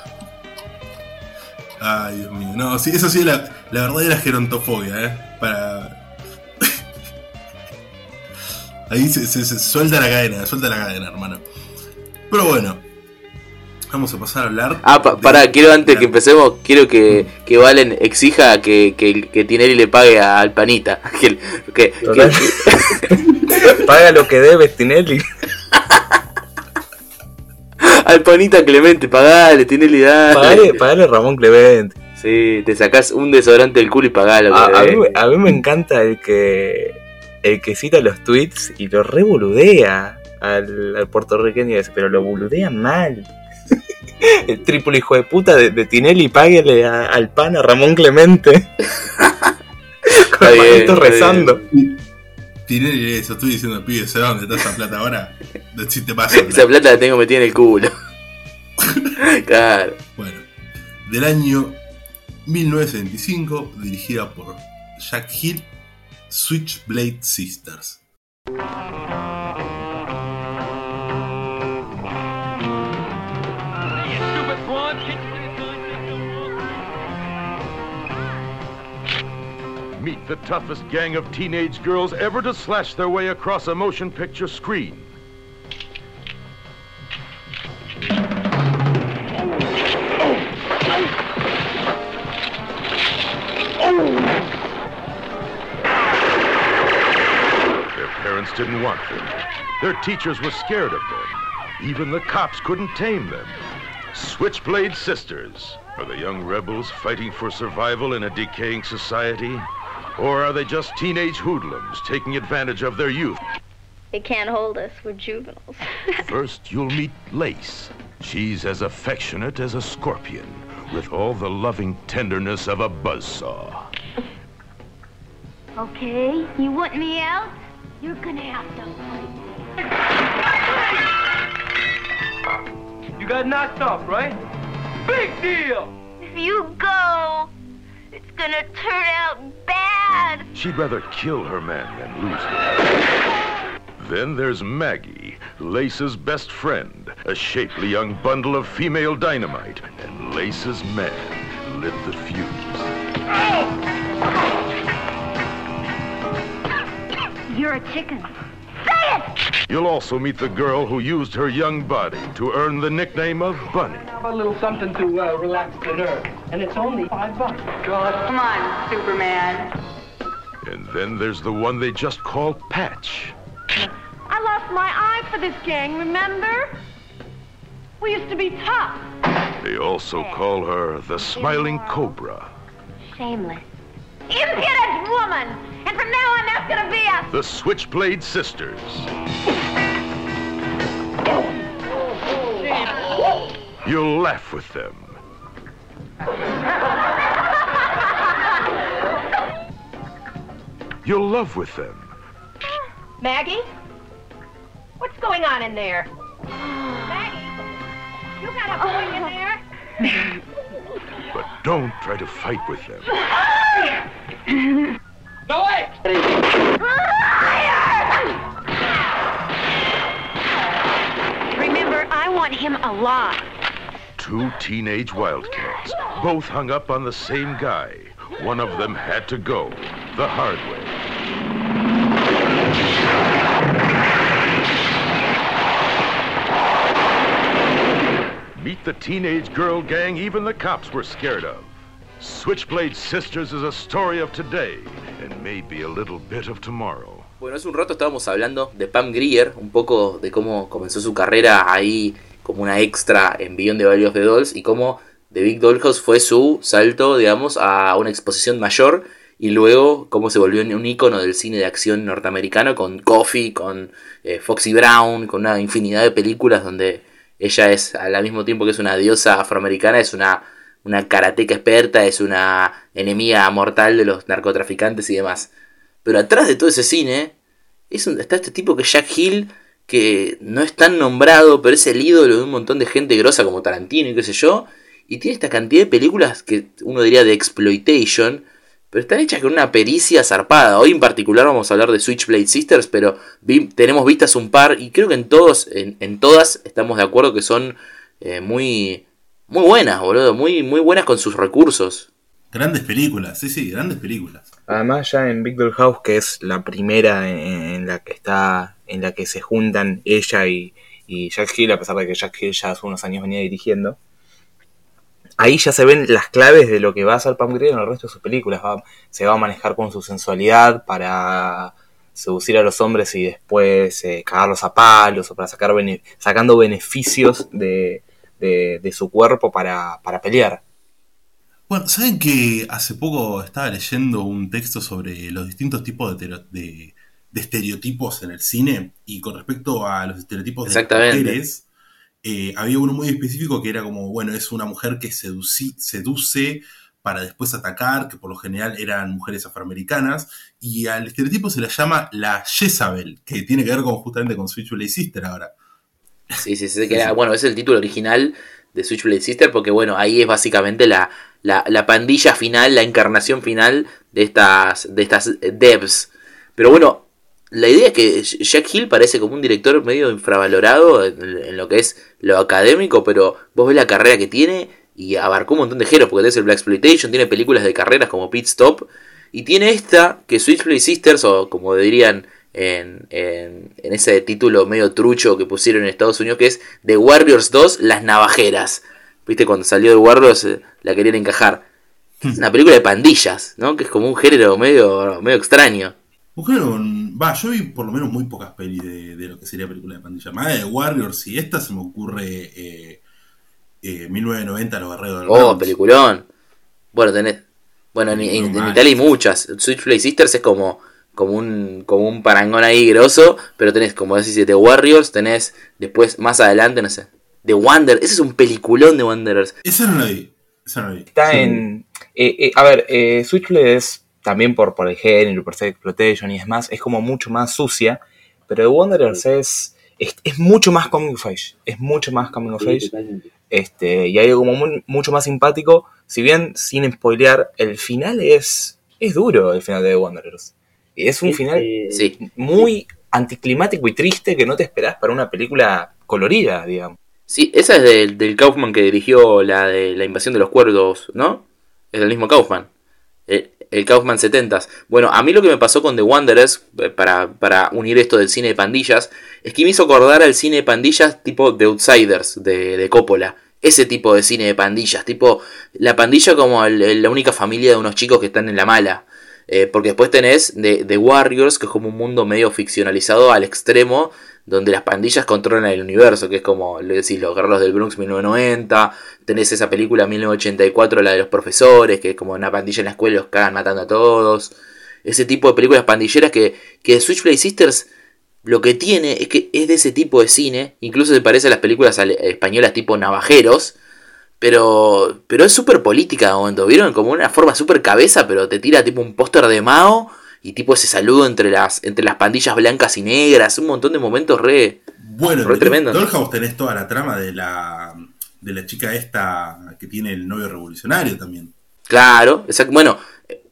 Ay, Dios mío. No, sí, eso sí es la, la verdadera gerontofobia, ¿eh? Para. (laughs) Ahí se, se- se suelta la cadena, suelta la cadena, hermano. Pero bueno. Vamos a pasar a hablar. Ah, pa- de- pará, quiero antes que empecemos, quiero que, que Valen exija que, que, que Tinelli le pague al panita. (laughs) Que, que- que- Total. (laughs) Paga lo que debes, Tinelli. Al panita Clemente, pagale, Tinelli, dale. Pagale, pagale a Ramón Clemente. Sí, te sacás un desodorante del culo y pagalo. A, a mí, a mí me encanta el que el que cita los tweets y lo revoludea al, al puertorriqueño ese, pero lo boludea mal. (laughs) El triple hijo de puta de, de Tinelli, páguele a- al pan a Ramón Clemente. (laughs) Con Está el bien, Tiré eso, estoy diciendo, pibe, ¿sabes dónde está esa plata ahora? Si te pasa. Esa plata la tengo metida en el culo. (laughs) claro. Bueno, del año 1975, dirigida por Jack Hill, Switchblade Sisters. Meet the toughest gang of teenage girls ever to slash their way across a motion picture screen. Their parents didn't want them. Their teachers were scared of them. Even the cops couldn't tame them. Switchblade Sisters. Are the young rebels fighting for survival in a decaying society? Or are they just teenage hoodlums taking advantage of their youth? They can't hold us. We're juveniles. (laughs) First, you'll meet Lace. She's as affectionate as a scorpion, with all the loving tenderness of a buzzsaw. okay, you want me out? You're gonna have to fight. You got knocked off, right? Big deal! If you go, it's gonna turn out bad. She'd rather kill her man than lose him. Then there's Maggie, Lace's best friend, a shapely young bundle of female dynamite, and Lace's man lit the fuse. You're a chicken. Say it! You'll also meet the girl who used her young body to earn the nickname of Bunny. Have a little something to uh, relax the nerves. And it's only five bucks. God. Come on, Superman. And then there's the one they just call Patch. I lost my eye for this gang, remember? We used to be tough. They also call her the Smiling Cobra. Shameless. Impudent woman! And from now on, that's gonna be us! The Switchblade Sisters. You'll laugh with them. You'll love with them. Maggie? What's going on in there? Maggie? You got a boy in there? (laughs) But don't try to fight with them. No way! Remember, I want him alive. Two teenage wildcats, both hung up on the same guy. One of them had to go the hard way. Meet the teenage girl gang even the cops were scared of. Switchblade Sisters is a story of today and maybe a little bit of tomorrow. Bueno, hace un rato estábamos hablando de Pam Grier, un poco de cómo comenzó su carrera ahí como una extra en Beyond de Valley of Dolls y cómo The Big Dollhouse fue su salto, digamos, a una exposición mayor y luego cómo se volvió un ícono del cine de acción norteamericano con Coffee, con eh, Foxy Brown, con una infinidad de películas donde ella es al mismo tiempo que es una diosa afroamericana, es una una karateca experta, es una enemiga mortal de los narcotraficantes y demás. Pero atrás de todo ese cine es un- está este tipo que es Jack Hill, que no es tan nombrado, pero es el ídolo de un montón de gente grosa como Tarantino y qué sé yo. Y tiene esta cantidad de películas que uno diría de exploitation, pero están hechas con una pericia zarpada. Hoy en particular vamos a hablar de Switchblade Sisters, pero vi- tenemos vistas un par y creo que en todos, en, en todas estamos de acuerdo que son eh, muy, muy buenas, boludo, muy, muy buenas con sus recursos. Grandes películas, sí, sí, grandes películas. Además ya en Big Doll House, que es la primera en, en la que está, en la que se juntan ella y, y Jack Hill, a pesar de que Jack Hill ya hace unos años venía dirigiendo, ahí ya se ven las claves de lo que va a hacer Pam Grier en el resto de sus películas. Va- se va a manejar con su sensualidad para seducir a los hombres y después eh, cagarlos a palos o para sacar bene- sacando beneficios de, de- de su cuerpo para, para pelear. Bueno, ¿saben que hace poco estaba leyendo un texto sobre los distintos tipos de, de- de estereotipos en el cine? Y con respecto a los estereotipos de mujeres, eh, había uno muy específico que era como, bueno, es una mujer que seduci- seduce para después atacar, que por lo general eran mujeres afroamericanas, y al estereotipo se la llama la Jezabel, que tiene que ver con, justamente con Switchblade Sister ahora. Sí, sí, sí, que era- bueno, es el título original de Switchblade Sister porque bueno, ahí es básicamente la, la, la pandilla final, la encarnación final de estas, de estas devs. Pero bueno, la idea es que Jack Hill parece como un director medio infravalorado en, lo que es lo académico, pero vos ves la carrera que tiene y abarcó un montón de géneros, porque tenés el Black Exploitation, tiene películas de carreras como Pit Stop, y tiene esta, que Switchblade Sisters, o como dirían en, en, en ese título medio trucho que pusieron en Estados Unidos, que es The Warriors 2, Las Navajeras. Viste, cuando salió de Warriors eh, la querían encajar. Es una película de pandillas, ¿no? Que es como un género medio, medio extraño. Con- Va, yo vi por lo menos muy pocas pelis de, de lo que sería película de pandilla. Más de Warriors y esta se me ocurre eh, eh, 1990 Los Guerreros del Oh, peliculón. Bueno, tenés. Bueno, en, en- en Italia hay muchas. Switchblade Sisters es como, como un, como un parangón ahí grosso. Pero tenés, como decís, The Warriors. Tenés después, más adelante, no sé. The Wander. Ese es un peliculón de Wanderers. Esa no la vi. Esa no la vi. Está en. eh, eh, a ver, eh, Switchblade es también por, por el género, por ser exploitation y es más, es como mucho más sucia. Pero The Wanderers es, es. es mucho más coming of age. Es mucho más coming of age. Este, y hay algo como muy- mucho más simpático. Si bien, sin spoilear, el final es. es duro, el final de The Wanderers. Y es un final Sí. muy anticlimático y triste que no te esperás para una película colorida, digamos. Sí, esa es del, del Kaufman que dirigió la de la invasión de los cuerdos, ¿no? Es del mismo Kaufman. El, el Kaufman 70s. Bueno, a mí lo que me pasó con The Wanderers, eh, para, para unir esto del cine de pandillas, es que me hizo acordar al cine de pandillas tipo The Outsiders de, de Coppola. Ese tipo de cine de pandillas, tipo la pandilla como la única familia de unos chicos que están en la mala. Eh, porque después tenés The, The Warriors, que es como un mundo medio ficcionalizado al extremo, donde las pandillas controlan el universo, que es como, le decís, los guerreros del Bronx 1990, tenés esa película 1984, la de los profesores, que es como una pandilla en la escuela y los cagan matando a todos. Ese tipo de películas pandilleras que, que Switchblade Sisters lo que tiene es que es de ese tipo de cine, incluso se parece a las películas españolas tipo Navajeros, pero, pero es súper política de momento, ¿vieron? Como una forma súper cabeza, pero te tira tipo un póster de Mao y tipo ese saludo entre las, entre las pandillas blancas y negras, un montón de momentos re... Bueno, Re en tremendo. Dollhouse tenés toda la trama de la, de la chica esta que tiene el novio revolucionario también. Claro, exacto. Bueno, eh,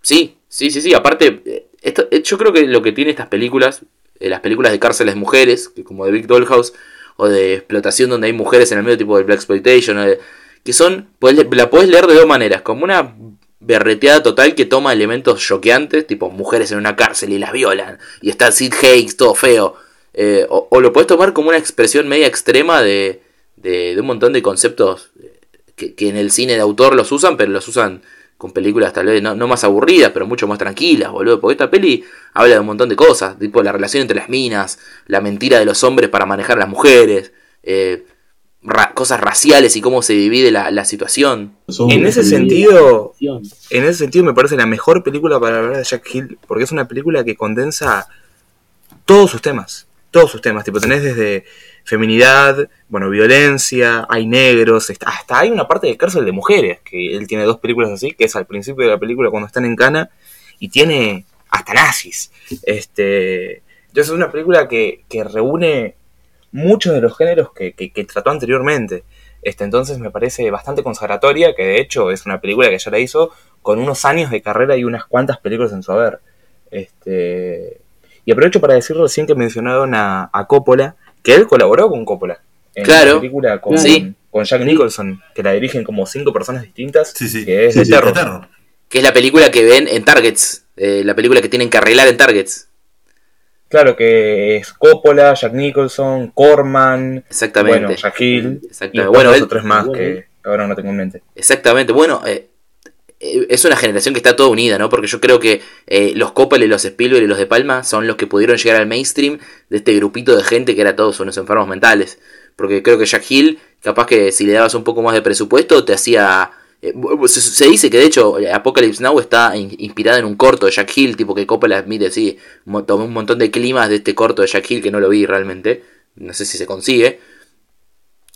sí, sí, sí, sí. Aparte, eh, esto- eh, yo creo que lo que tiene estas películas, eh, las películas de cárceles mujeres, que como de Big Dollhouse, o de explotación donde hay mujeres en el medio, tipo de Black Exploitation, de- que son, podés la podés leer de dos maneras, como una berreteada total que toma elementos choqueantes, tipo mujeres en una cárcel y las violan, y está Sid Haig, todo feo. Eh, o, lo podés tomar como una expresión media extrema de, de, de un montón de conceptos eh, que, que en el cine de autor los usan, pero los usan con películas tal vez no, no más aburridas, pero mucho más tranquilas, boludo. Porque esta peli habla de un montón de cosas, tipo la relación entre las minas, la mentira de los hombres para manejar a las mujeres, eh, ra- cosas raciales y cómo se divide la, la situación. En ese sentido, en ese sentido me parece la mejor película para hablar de Jack Hill, porque es una película que condensa todos sus temas. todos sus temas, tipo, tenés desde feminidad, bueno, violencia, hay negros, está- hasta hay una parte de cárcel de mujeres, que él tiene dos películas así, que es al principio de la película cuando están en Cana, y tiene hasta nazis. Este, entonces es una película que, que reúne muchos de los géneros que, que- que trató anteriormente. Este, entonces me parece bastante consagratoria, que de hecho es una película que ya la hizo con unos años de carrera y unas cuantas películas en su haber. Este, y aprovecho para decir recién que mencionaron a, a Coppola, que él colaboró con Coppola. En Claro. la película con, Sí. con Jack Nicholson, que la dirigen como cinco personas distintas, Sí, sí. que es Sí, de sí, terror. de terror. Que es la película que ven en Targets. eh, la película que tienen que arreglar en Targets. Claro que es Coppola, Jack Nicholson, Corman, Exactamente. bueno, Jack Hill, Exactamente. y Bueno, él- tres más que ahora no tengo en mente. Exactamente. Bueno, eh, eh, es una generación que está toda unida, ¿no? Porque yo creo que eh, los Coppola y los Spielberg y los de Palma son los que pudieron llegar al mainstream de este grupito de gente que era todos unos enfermos mentales. Porque creo que Jack Hill, capaz que si le dabas un poco más de presupuesto, te hacía... eh, se, dice que de hecho Apocalypse Now está in- inspirada en un corto de Jack Hill, tipo que Coppola admite así, mo- tomó un montón de climas de este corto de Jack Hill que no lo vi realmente, no sé si se consigue,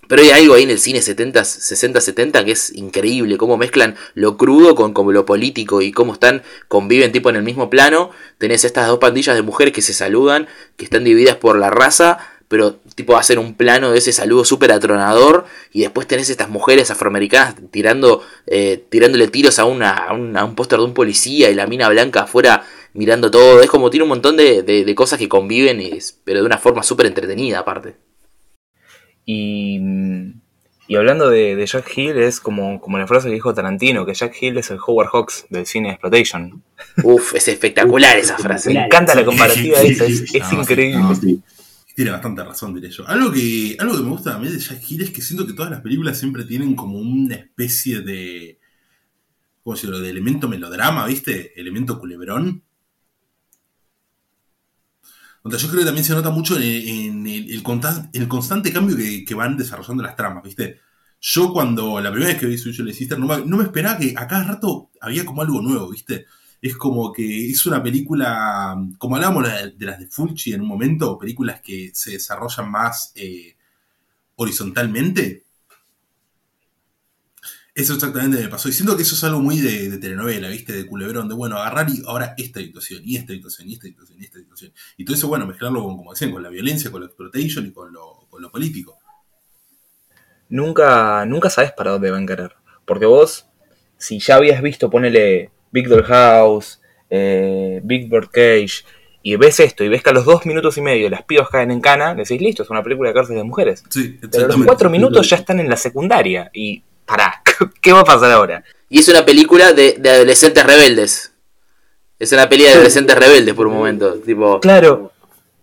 pero hay algo ahí en el cine 70, 60, 70 que es increíble, cómo mezclan lo crudo con, con lo político y cómo están, conviven tipo en el mismo plano. Tenés estas dos pandillas de mujeres que se saludan, que están divididas por la raza, pero tipo hacen un plano de ese saludo súper atronador. Y después tenés estas mujeres afroamericanas tirando, eh, tirándole tiros a, una, a, un, a un póster de un policía y la mina blanca afuera mirando todo. Es como tiene un montón de, de- de cosas que conviven, y pero de una forma súper entretenida aparte. Y, y hablando de, de Jack Hill, es como, como la frase que dijo Tarantino, que Jack Hill es el Howard Hawks del cine de exploitation. Uf, es espectacular esa frase. Me encanta la comparativa esa, es, no, increíble. no, sí. Tiene bastante razón, diré yo. Algo que, algo que me gusta también de Jack Hill es que siento que todas las películas siempre tienen como una especie de. ¿Cómo decirlo? De elemento melodrama, ¿viste? Elemento culebrón. O yo creo que también se nota mucho en, el, el constante cambio que, que van desarrollando las tramas, ¿viste? Yo cuando la primera vez que vi Switch Sister no me, no me esperaba que a cada rato había como algo nuevo, ¿viste? Es como que es una película, como hablábamos de, las de Fulci en un momento, películas que se desarrollan más eh, horizontalmente. Eso exactamente me pasó. Y siento que eso es algo muy de, telenovela, ¿viste? De culebrón, de bueno, agarrar y ahora esta situación, y esta situación, y esta situación, y esta situación. Y todo eso, bueno, mezclarlo con, como decían, con la violencia, con la exploitation y con lo, con lo político. Nunca, nunca sabes para dónde va a encarar. Porque vos, si ya habías visto, ponele Big Doll House, eh, Big Bird Cage, y ves esto, y ves que a los dos minutos y medio las pibas caen en cana, decís, listo, es una película de cárcel de mujeres. Sí, Pero a los cuatro minutos ya están en la secundaria. Y pará, (laughs) ¿qué va a pasar ahora? Y es una película de, de adolescentes rebeldes. Es una película de adolescentes rebeldes por un momento. Tipo, Claro,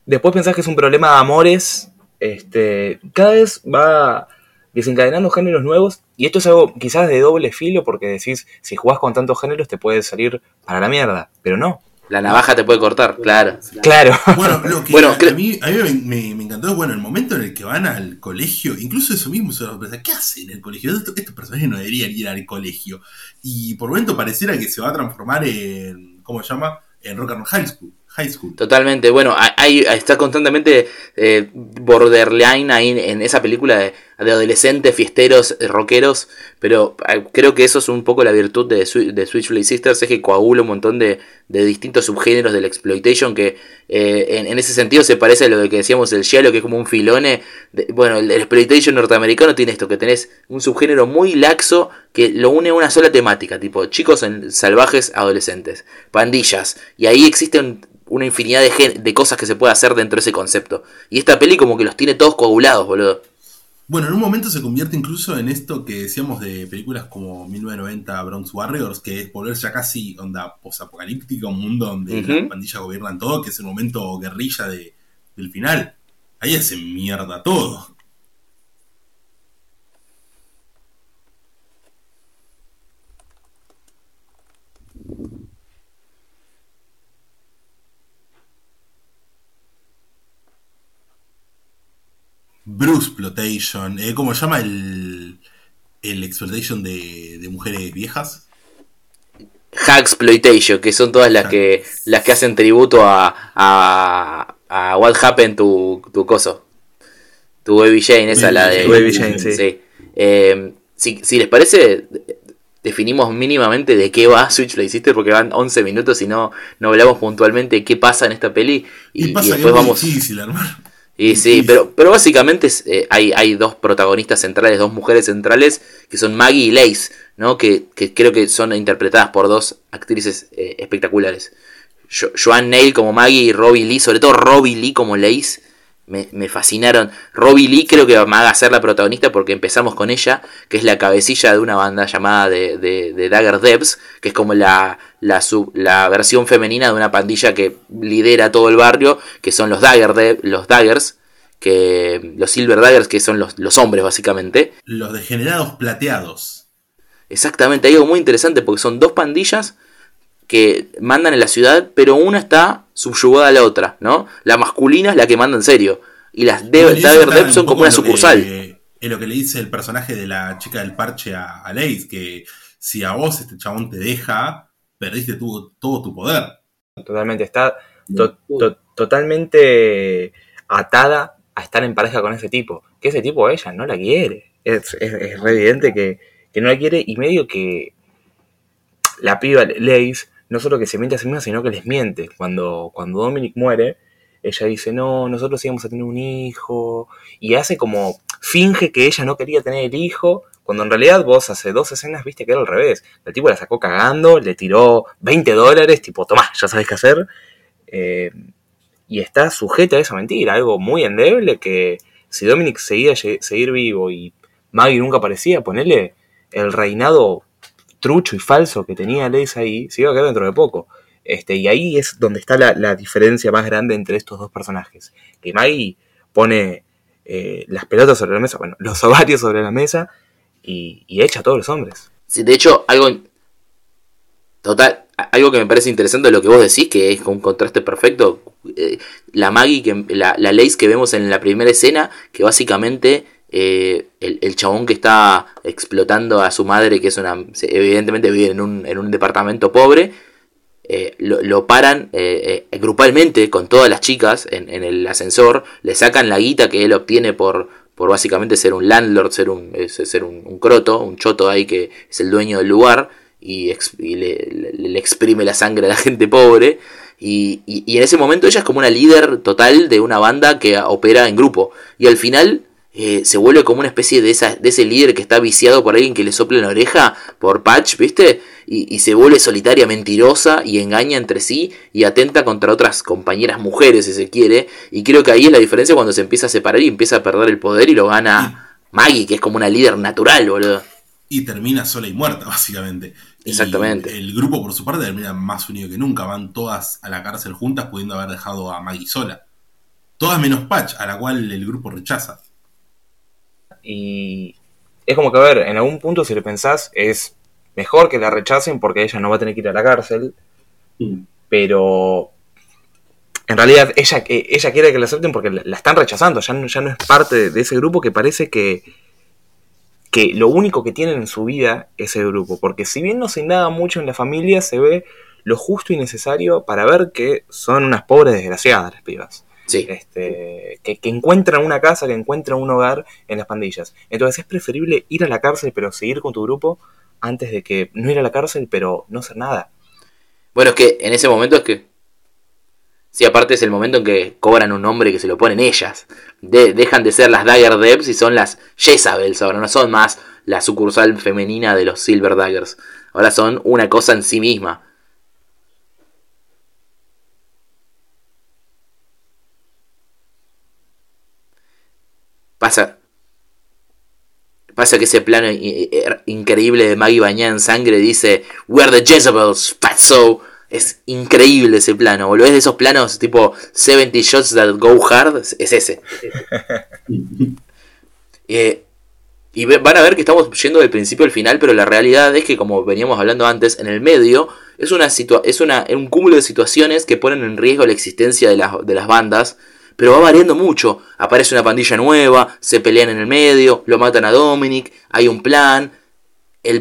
después pensás que es un problema de amores. Este, cada vez va desencadenando géneros nuevos. Y esto es algo quizás de doble filo, porque decís, si jugás con tantos géneros te puede salir para la mierda. Pero no. la navaja te puede cortar, claro. Claro. Bueno, lo que Bueno, a, mí, a mí me, me- me encantó, bueno, el momento en el que van al colegio, incluso eso mismo, se sorpresa, ¿qué hacen en el colegio? Estos, estos personajes no deberían ir al colegio. Y por momento pareciera que se va a transformar en, ¿cómo se llama? En Rock and Roll High School. High School. Totalmente, bueno, hay, está constantemente eh, borderline ahí en esa película de, de adolescentes, fiesteros, eh, rockeros, pero eh, creo que eso es un poco la virtud de, de Switchblade Sisters, es que coagula un montón de, de distintos subgéneros del exploitation que eh, en, ese sentido se parece a lo que decíamos del Giallo, que es como un filone. de- bueno, el, exploitation norteamericano tiene esto, que tenés un subgénero muy laxo que lo une a una sola temática, tipo chicos salvajes adolescentes, pandillas, y ahí existen una infinidad de, de cosas que se puede hacer dentro de ese concepto. Y esta peli como que los tiene todos coagulados, boludo. Bueno, en un momento se convierte incluso en esto que decíamos de películas como 1990 Bronze Warriors, que es volver ya casi onda posapocalíptica, un mundo donde las pandillas gobiernan todo, que es el momento guerrilla de, del final. Ahí hacen mierda todo. Bruce Plotation, eh, ¿cómo se llama el, el exploitation de, de mujeres viejas? Hacksploitation, que son todas las que las que hacen tributo a, a, a What Happened to, tu coso. Tu Baby Jane, esa Baby la de. Baby Jane, sí. Eh, si, si les parece, definimos mínimamente de qué va Switchblade Sister porque van 11 minutos y no, no hablamos puntualmente qué pasa en esta peli. Y, Y, y pasa que después es muy vamos. difícil, hermano. Y sí, pero, pero básicamente es, eh, hay, hay dos protagonistas centrales, dos mujeres centrales, que son Maggie y Lace, ¿no? Que, que creo que son interpretadas por dos actrices eh, espectaculares. Jo- Joanne Neal como Maggie y Robbie Lee, sobre todo Robbie Lee como Lace, me, me fascinaron. Robbie Lee creo que va a ser la protagonista porque empezamos con ella, que es la cabecilla de una banda llamada de, de, de Dagger Devs, que es como la, la, sub- la versión femenina de una pandilla que lidera todo el barrio, que son los Dagger Dev- los Daggers, que los Silver Daggers, que son los, los hombres básicamente. Los degenerados plateados. Exactamente, hay algo muy interesante porque son dos pandillas que mandan en la ciudad, pero una está subyugada a la otra, ¿no? La masculina es la que manda en serio. Y las de- un son como una que- sucursal. en lo que le dice el personaje de la chica del parche a, a Lace, que si a vos este chabón te deja, perdiste tu- todo tu poder. Totalmente, está to- to- totalmente atada a estar en pareja con ese tipo. Que ese tipo ella no la quiere. Es, es, es re evidente que, que no la quiere y medio que la piba Lace no solo que se miente a sí misma, sino que les miente. Cuando, cuando Dominic muere, ella dice, no, nosotros íbamos a tener un hijo. Y hace como, finge que ella no quería tener el hijo, cuando en realidad vos hace dos escenas viste que era al revés. El tipo la sacó cagando, le tiró 20 dólares, tipo, tomá, ya sabes qué hacer. Eh, y está sujeta a esa mentira, algo muy endeble que si Dominic seguía seguir vivo y Maggie nunca aparecía, ponerle el reinado trucho y falso que tenía Lace ahí, se iba a quedar dentro de poco. Este, y ahí es donde está la, diferencia más grande entre estos dos personajes. Que Maggie pone eh, las pelotas sobre la mesa, bueno, los (laughs) ovarios sobre la mesa y, echa a todos los hombres. Sí, de hecho, algo total, algo que me parece interesante de lo que vos decís, que es un contraste perfecto. eh, la Maggie, que, la, la que vemos en la primera escena, que básicamente eh, el, chabón que está explotando a su madre, que es una. evidentemente vive en un, en un departamento pobre. eh, lo, paran eh, grupalmente con todas las chicas en, el ascensor, le sacan la guita que él obtiene por, por básicamente ser un landlord, ser un, ser un, un croto, un choto ahí que es el dueño del lugar y, le, exprime la sangre a la (laughs) gente pobre. Y en ese momento ella es como una líder total de una banda que opera en grupo. Y al final eh, se vuelve como una especie de, esa, de ese líder que está viciado por alguien que le sopla en la oreja, por Patch, ¿viste? Y, y se vuelve solitaria, mentirosa y engaña entre sí y atenta contra otras compañeras mujeres, si se quiere. Y creo que ahí es la diferencia cuando se empieza a separar y empieza a perder el poder y lo gana Maggie, que es como una líder natural, boludo. Y termina sola y muerta, (laughs) básicamente. Y Exactamente. el grupo, por su parte, termina más unido que nunca. Van todas a la cárcel juntas, pudiendo haber dejado a Maggie sola. Todas menos Patch, a la cual el grupo rechaza. Y es como que, a ver, en algún punto si le pensás, es mejor que la rechacen porque ella no va a tener que ir a la cárcel, pero en realidad ella, que- ella quiere que la acepten porque la están rechazando, ya no, ya no es parte de, de ese grupo que parece que, que lo único que tienen en su vida es el grupo, porque si bien no se indaga mucho en la familia, se ve lo justo y necesario para ver que son unas pobres desgraciadas las pibas Sí. este, que, que encuentran una casa, que encuentran un hogar en las pandillas. Entonces es preferible ir a la cárcel pero seguir con tu grupo antes de que no ir a la cárcel pero no hacer nada. Bueno, es que en ese momento es que. Sí, aparte es el momento en que cobran un nombre que se lo ponen ellas. De- dejan de ser las Dagger Devs y son las Jezabels ahora, no son más la sucursal femenina de los Silver Daggers. Ahora son una cosa en sí misma. Pasa. Pasa que ese plano i- increíble de Maggie bañada en sangre dice We're the Jezebels, fatso. Es increíble ese plano, boludo. Es de esos planos tipo 70 shots that go hard. Es ese. (laughs) Eh, y van a ver que estamos yendo del principio al final, pero la realidad es que, como veníamos hablando antes, en el medio es, una situa es una, un cúmulo de situaciones que ponen en riesgo la existencia de las, de las bandas, pero va variando mucho. Aparece una pandilla nueva, se pelean en el medio, lo matan a Dominic, hay un plan. eh,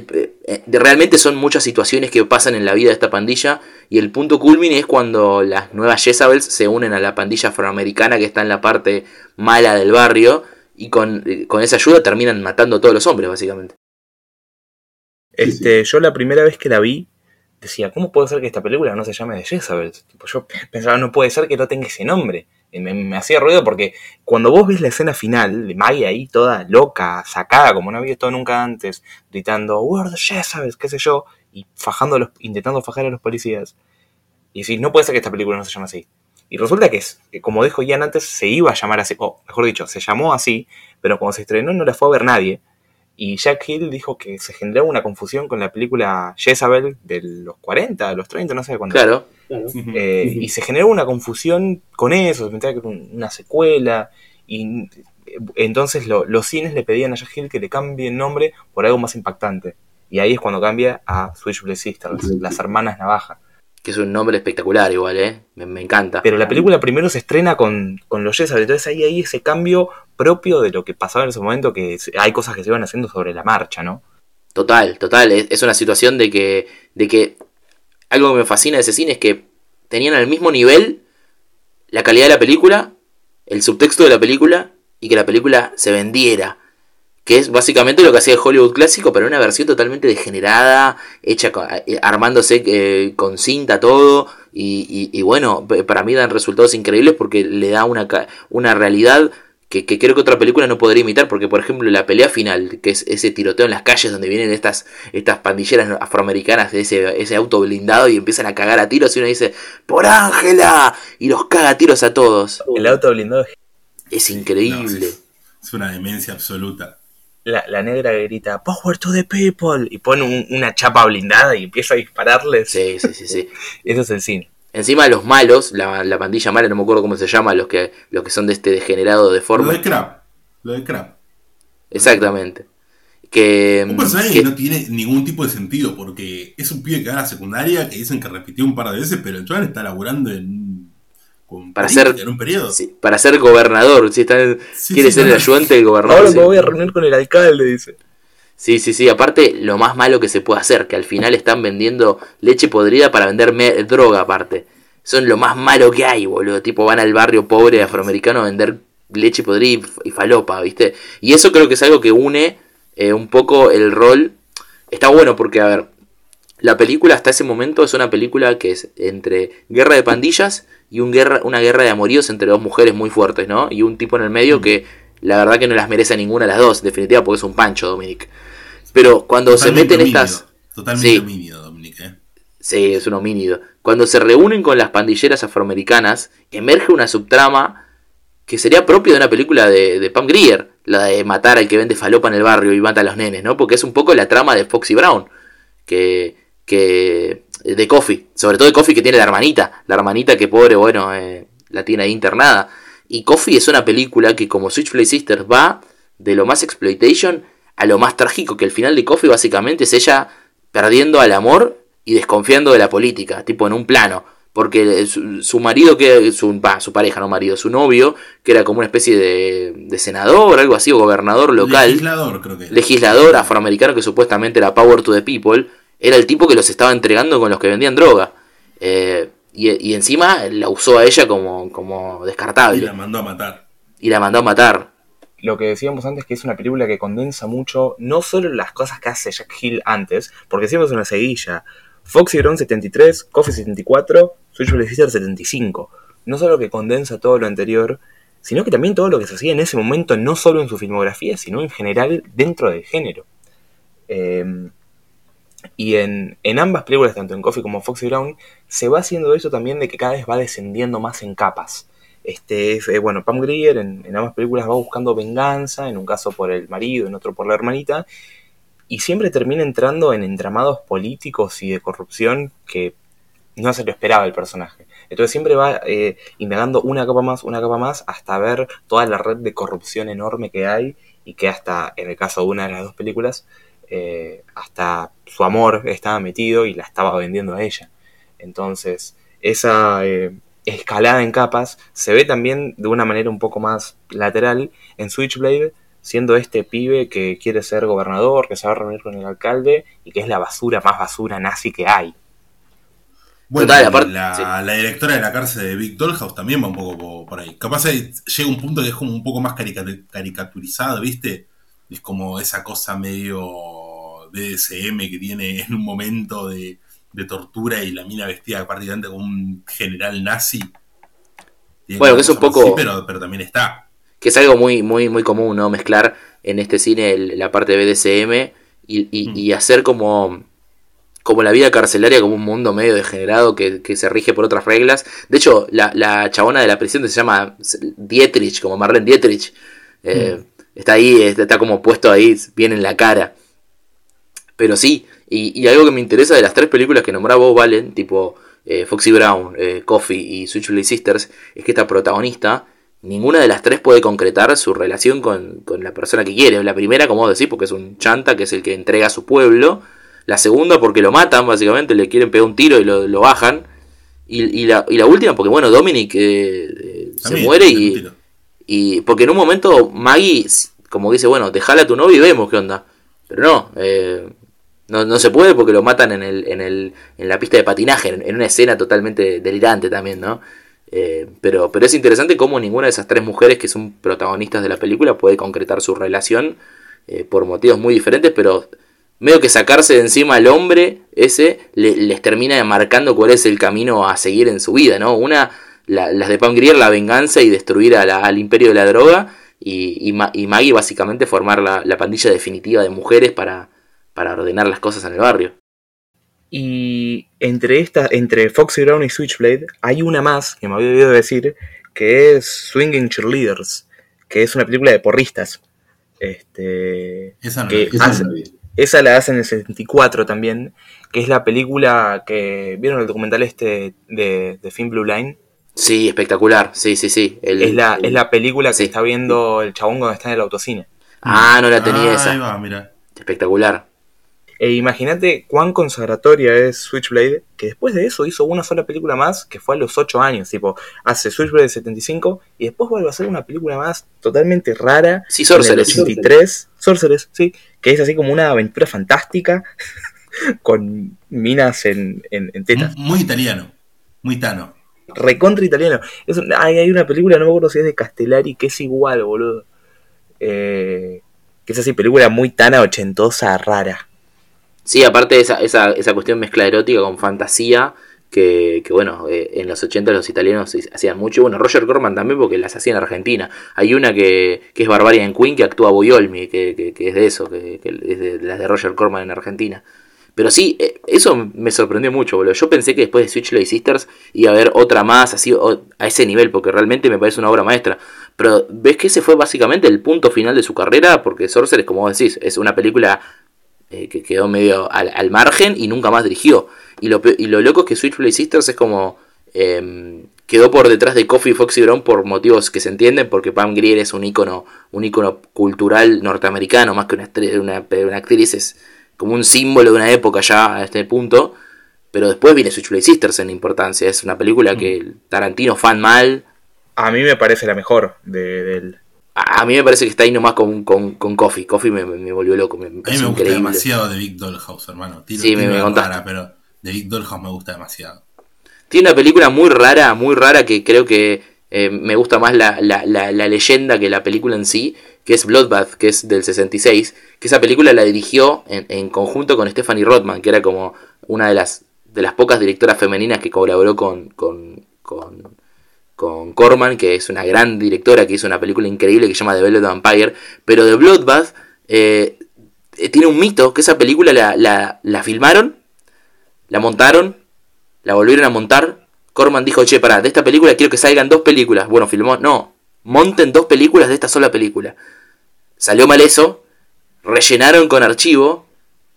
de- realmente son muchas situaciones que pasan en la vida de esta pandilla y el punto culmine es cuando las nuevas Jezabels se unen a la pandilla afroamericana que está en la parte mala del barrio y con, eh, con esa ayuda terminan matando a todos los hombres básicamente. Este, yo la primera vez que la vi, decía, ¿cómo puede ser que esta película no se llame The Jezabel? Tipo, yo pensaba, no puede ser que no tenga ese nombre. Me, hacía ruido porque cuando vos ves la escena final de Maggie ahí toda loca, sacada, como no había visto nunca antes, gritando, We're the Jezabels, qué sé yo, y fajando los, intentando fajar a los policías. Y decís, no puede ser que esta película no se llame así. Y resulta que, es, que como dijo Ian antes, se iba a llamar así, o mejor dicho, se llamó así, pero cuando se estrenó no la fue a ver nadie. Y Jack Hill dijo que se generaba una confusión con la película Jezabel de los 40, de los 30, no sé cuándo. Claro, Ujú. Eh, y se generó una confusión con eso, se pensaba que era un- una secuela. Y eh, entonces lo- los cines le pedían a Jack Hill que le cambie el nombre por algo más impactante. Y ahí es cuando cambia a Switchblade Sisters, las hermanas navaja. Que es un nombre espectacular igual, ¿eh? Me, me encanta. Pero la película primero se estrena con, con los Jezabel, entonces ahí hay ese cambio propio de lo que pasaba en ese momento, que hay cosas que se iban haciendo sobre la marcha, ¿no? Total, total. Es, es una situación de que, de que algo que me fascina de ese cine es que tenían al mismo nivel la calidad de la película, el subtexto de la película y que la película se vendiera. Que es básicamente lo que hacía el Hollywood clásico, pero una versión totalmente degenerada, hecha con- eh, armándose eh, con cinta todo. Y, y- y bueno, para mí dan resultados increíbles porque le da una, ca- una realidad que, que creo que otra película no podría imitar, porque por ejemplo la pelea final, que es ese tiroteo en las calles donde vienen estas, estas pandilleras afroamericanas de ese, ese auto blindado y empiezan a cagar a tiros y uno dice, ¡por Ángela! Y los caga a tiros a todos. El auto blindado es Es increíble. Es una demencia absoluta. La, la negra que grita Power to the people y pone un- una chapa blindada y empieza a dispararles. Sí, sí, sí, sí. (laughs) Eso es el cine. Encima los malos, la, la pandilla mala, no me acuerdo cómo se llama, los que, los que son de este degenerado Lo deforme. de Crap. Lo de Crap. Exactamente. Que, Un personaje que- que no tiene ningún tipo de sentido, porque es un pibe que va a la secundaria, que dicen que repitió un par de veces, pero el chaval está laburando en. Para ser- En un periodo. sí, para ser gobernador, si está, Sí, quiere sí, ser no, el ayudante del gobernador. Ahora me voy a reunir con el alcalde, dice. Sí, sí, sí. Aparte, lo más malo que se puede hacer, que al final están vendiendo leche podrida para vender droga, aparte. Son lo más malo que hay, boludo. Tipo, van al barrio pobre afroamericano a vender leche podrida y falopa, ¿viste? Y eso creo que es algo que une eh, un poco el rol. Está bueno porque, a ver, la película hasta ese momento es una película que es entre guerra de pandillas y un guerra, una guerra de amoríos entre dos mujeres muy fuertes, ¿no? Y un tipo en el medio que la verdad que no las merece ninguna de las dos, en definitiva, porque es un pancho, Dominic. Pero cuando se meten homínido, estas... Totalmente Sí. homínido, Dominic, ¿eh? Sí, es un homínido. Cuando se reúnen con las pandilleras afroamericanas, emerge una subtrama que sería propia de una película de, de Pam Grier, la de matar al que vende falopa en el barrio y mata a los nenes, ¿no? Porque es un poco la trama de Foxy Brown, que, que de Coffee, sobre todo de Coffee que tiene la hermanita, la hermanita que pobre, bueno, eh, la tiene ahí internada. Y Coffee es una película que como Switchblade Sisters va de lo más exploitation a lo más trágico, que el final de Coffee básicamente es ella perdiendo al amor y desconfiando de la política, tipo en un plano. Porque su, su marido, que su, su pareja, no marido, su novio, que era como una especie de, de senador, algo así, o gobernador local, Legislador, creo que. legislador afroamericano que supuestamente era Power to the People, era el tipo que los estaba entregando con los que vendían droga. Eh, y, y encima la usó a ella como, como Y descartable. la mandó a matar. Y la mandó a matar. Lo que decíamos antes que es una película que condensa mucho no solo las cosas que hace Jack Hill antes, porque siempre es una seguilla. Foxy Brown 73, Coffee 74, Switchblade Sister 75. No solo que condensa todo lo anterior, sino que también todo lo que se hacía en ese momento, no solo en su filmografía, sino en general dentro del género. Eh, y en, en ambas películas, tanto en Coffee como Foxy Brown, se va haciendo eso también de que cada vez va descendiendo más en capas. Este, es, eh, bueno, Pam Grier en, en ambas películas va buscando venganza, en un caso por el marido, en otro por la hermanita, y siempre termina entrando en entramados políticos y de corrupción que no se lo esperaba el personaje. Entonces siempre va eh, indagando una capa más, una capa más, hasta ver toda la red de corrupción enorme que hay y que hasta, en el caso de una de las dos películas, eh, hasta su amor estaba metido y la estaba vendiendo a ella. Entonces, esa eh, escalada en capas se ve también de una manera un poco más lateral en Switchblade, siendo este pibe que quiere ser gobernador, que se va a reunir con el alcalde y que es la basura más basura nazi que hay. Bueno, Total, y aparte- la, sí. la directora de la cárcel de Big Dollhouse también va un poco po- por ahí. Capaz llega un punto que es como un poco más carica- caricaturizado, ¿viste? Es como esa cosa medio BDSM que tiene (laughs) en un momento de, de tortura y la mina vestida prácticamente como un general nazi. Tiene Bueno, que es un poco- así, pero, pero también está. que es algo muy, muy, muy común, ¿no? Mezclar en este cine el- la parte de BDSM y, y- Mm. y hacer como, como la vida carcelaria como un mundo medio degenerado que, que se rige por otras reglas. De hecho, la, la chabona de la prisión se llama Dietrich, como Marlene Dietrich. Eh, Está ahí, está, está como puesto ahí, bien en la cara. Pero sí, y, y algo que me interesa de las tres películas que nombraba vos, Valen, tipo eh, Foxy Brown, eh, Coffee y Switchblade Sisters, es que esta protagonista, ninguna de las tres puede concretar su relación con, con la persona que quiere. La primera, como vos decís, porque es un chanta, que es el que entrega a su pueblo. La segunda, porque lo matan, básicamente, le quieren pegar un tiro y lo, lo bajan. Y, y la, y la última, porque bueno, Dominic eh, se También, muere y, y porque en un momento Maggie, como dice, bueno, dejala a tu novio y vemos qué onda. Pero no, eh, no, no se puede porque lo matan en, el, en, el, en la pista de patinaje, en, una escena totalmente delirante también, ¿no? Eh, pero, pero es interesante cómo ninguna de esas tres mujeres que son protagonistas de la película puede concretar su relación eh, por motivos muy diferentes, pero medio que sacarse de encima al hombre ese le- les termina marcando cuál es el camino a seguir en su vida, ¿no? Una, la- las de Pam Grier, la venganza y destruir al imperio de la droga, y, y, y Maggie básicamente formar la, la pandilla definitiva de mujeres para, para ordenar las cosas en el barrio. Y entre esta, entre Foxy Brown y Switchblade, hay una más que me había olvidado decir, que es Swinging Cheerleaders, que es una película de porristas. Este, Esa no que. Esa hace- no esa la hacen en el 74 también, que es la película que vieron el documental este de, de Film Blue Line. Sí, espectacular, sí, sí, sí. El- Es la, el- es la película que sí. está viendo el chabón cuando está en el autocine. Ah, no la tenía Ah, esa. Ahí va, mira. Espectacular. E imagínate cuán consagratoria es Switchblade, que después de eso hizo una sola película más, que fue a los 8 años, tipo, hace Switchblade 75, y después vuelve a hacer una película más totalmente rara, Sí, en el Sorceress. 83, Sorceress, sí, que es así como una aventura fantástica, (laughs) con minas en, en, en tetas. Muy italiano. Muy tano. Recontra italiano. Es un- hay, hay una película, no me acuerdo si es de Castellari, que es igual, boludo. Eh, que es así, película muy tana, ochentosa, rara. Sí, aparte esa, esa, esa cuestión mezcla erótica con fantasía, que, que bueno, eh, en los 80 los italianos hacían mucho. Bueno, Roger Corman también porque las hacía en Argentina. Hay una que, que es Barbarian Queen que actúa Boyolmi, que, que, es de eso, que, es de, de las de Roger Corman en Argentina. Pero sí, eh, eso me sorprendió mucho, boludo. Yo pensé que después de Switchblade Sisters iba a haber otra más, así, a ese nivel, porque realmente me parece una obra maestra. Pero ves que ese fue básicamente el punto final de su carrera, porque Sorcerer, como decís, es una película eh, que quedó medio al, al margen y nunca más dirigió. Y lo, y lo loco es que Switchblade Sisters es como. em, quedó por detrás de Coffee y Foxy Brown por motivos que se entienden, porque Pam Grier es un ícono, un ícono cultural norteamericano, más que una, una, una actriz, es como un símbolo de una época ya a este punto. Pero después viene Switchblade Sisters en importancia. Es una película que Tarantino fan mal. A mí me parece la mejor de, del... A mí me parece que está ahí nomás con, con, con Coffee. Coffee me, me- me volvió loco. Me, me A mí me gusta increíble. demasiado de Big Dollhouse, hermano. Tiro, Sí, me- tiro me rara, pero de Big Dollhouse me gusta demasiado. Tiene una película muy rara, muy rara que creo que eh, me gusta más la, la, la, la leyenda que la película en sí, que es Bloodbath, que es del 66, que esa película la dirigió en, en conjunto con Stephanie Rothman, que era como una de las, de las pocas directoras femeninas que colaboró con, con, con, con Corman, que es una gran directora que hizo una película increíble que se llama The Velvet Vampire, pero de Bloodbath eh, tiene un mito, que esa película la, la, la filmaron, la montaron, la volvieron a montar. Corman dijo, che, pará, de esta película quiero que salgan dos películas. Bueno, filmó, no, monten dos películas de esta sola película. Salió mal eso, rellenaron con archivo,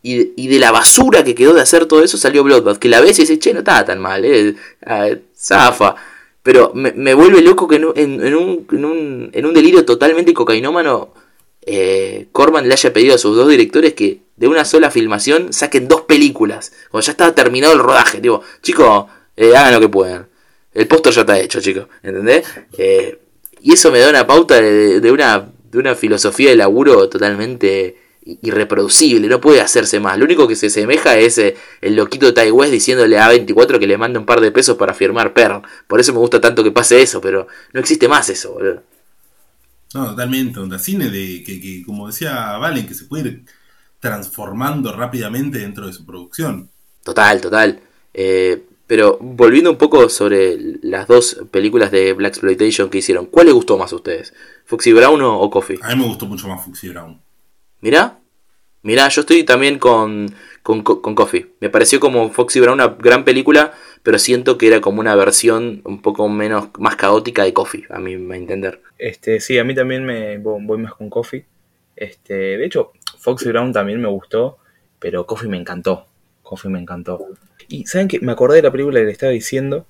y, de- y de la basura que quedó de hacer todo eso salió Bloodbath, que la ves y dices, che, no estaba tan mal, eh, ah, zafa. Pero me, me vuelve loco que en, un- en- un, en, un, en un delirio totalmente cocainómano, eh, Corman le haya pedido a sus dos directores que de una sola filmación saquen dos películas. Cuando ya estaba terminado el rodaje. Digo, chicos, eh, hagan lo que puedan. El póster ya está hecho, chicos. ¿Entendés? Eh, y eso me da una pauta de, de una de una filosofía de laburo totalmente irreproducible, no puede hacerse más. Lo único que se asemeja es eh, el loquito de West diciéndole a 24 que le manda un par de pesos para firmar Pearl. Por eso me gusta tanto que pase eso, pero no existe más eso, boludo. No, totalmente. Un cine de que, que, como decía Valen, que se puede ir transformando rápidamente dentro de su producción. Total, total. Eh, pero volviendo un poco sobre las dos películas de Black Exploitation que hicieron, ¿cuál les gustó más a ustedes? ¿Foxy Brown o, Coffee? A mí me gustó mucho más Foxy Brown. Mirá, mirá, yo estoy también con, con, Coffee. Me pareció como Foxy Brown una gran película, pero siento que era como una versión un poco menos, más caótica de Coffee, a mi entender. Este, sí, a mí también me voy más con Coffee. Este, de hecho, Foxy Brown también me gustó, pero Coffee me encantó. Coffee me encantó. Y saben que me acordé de la película que le estaba diciendo.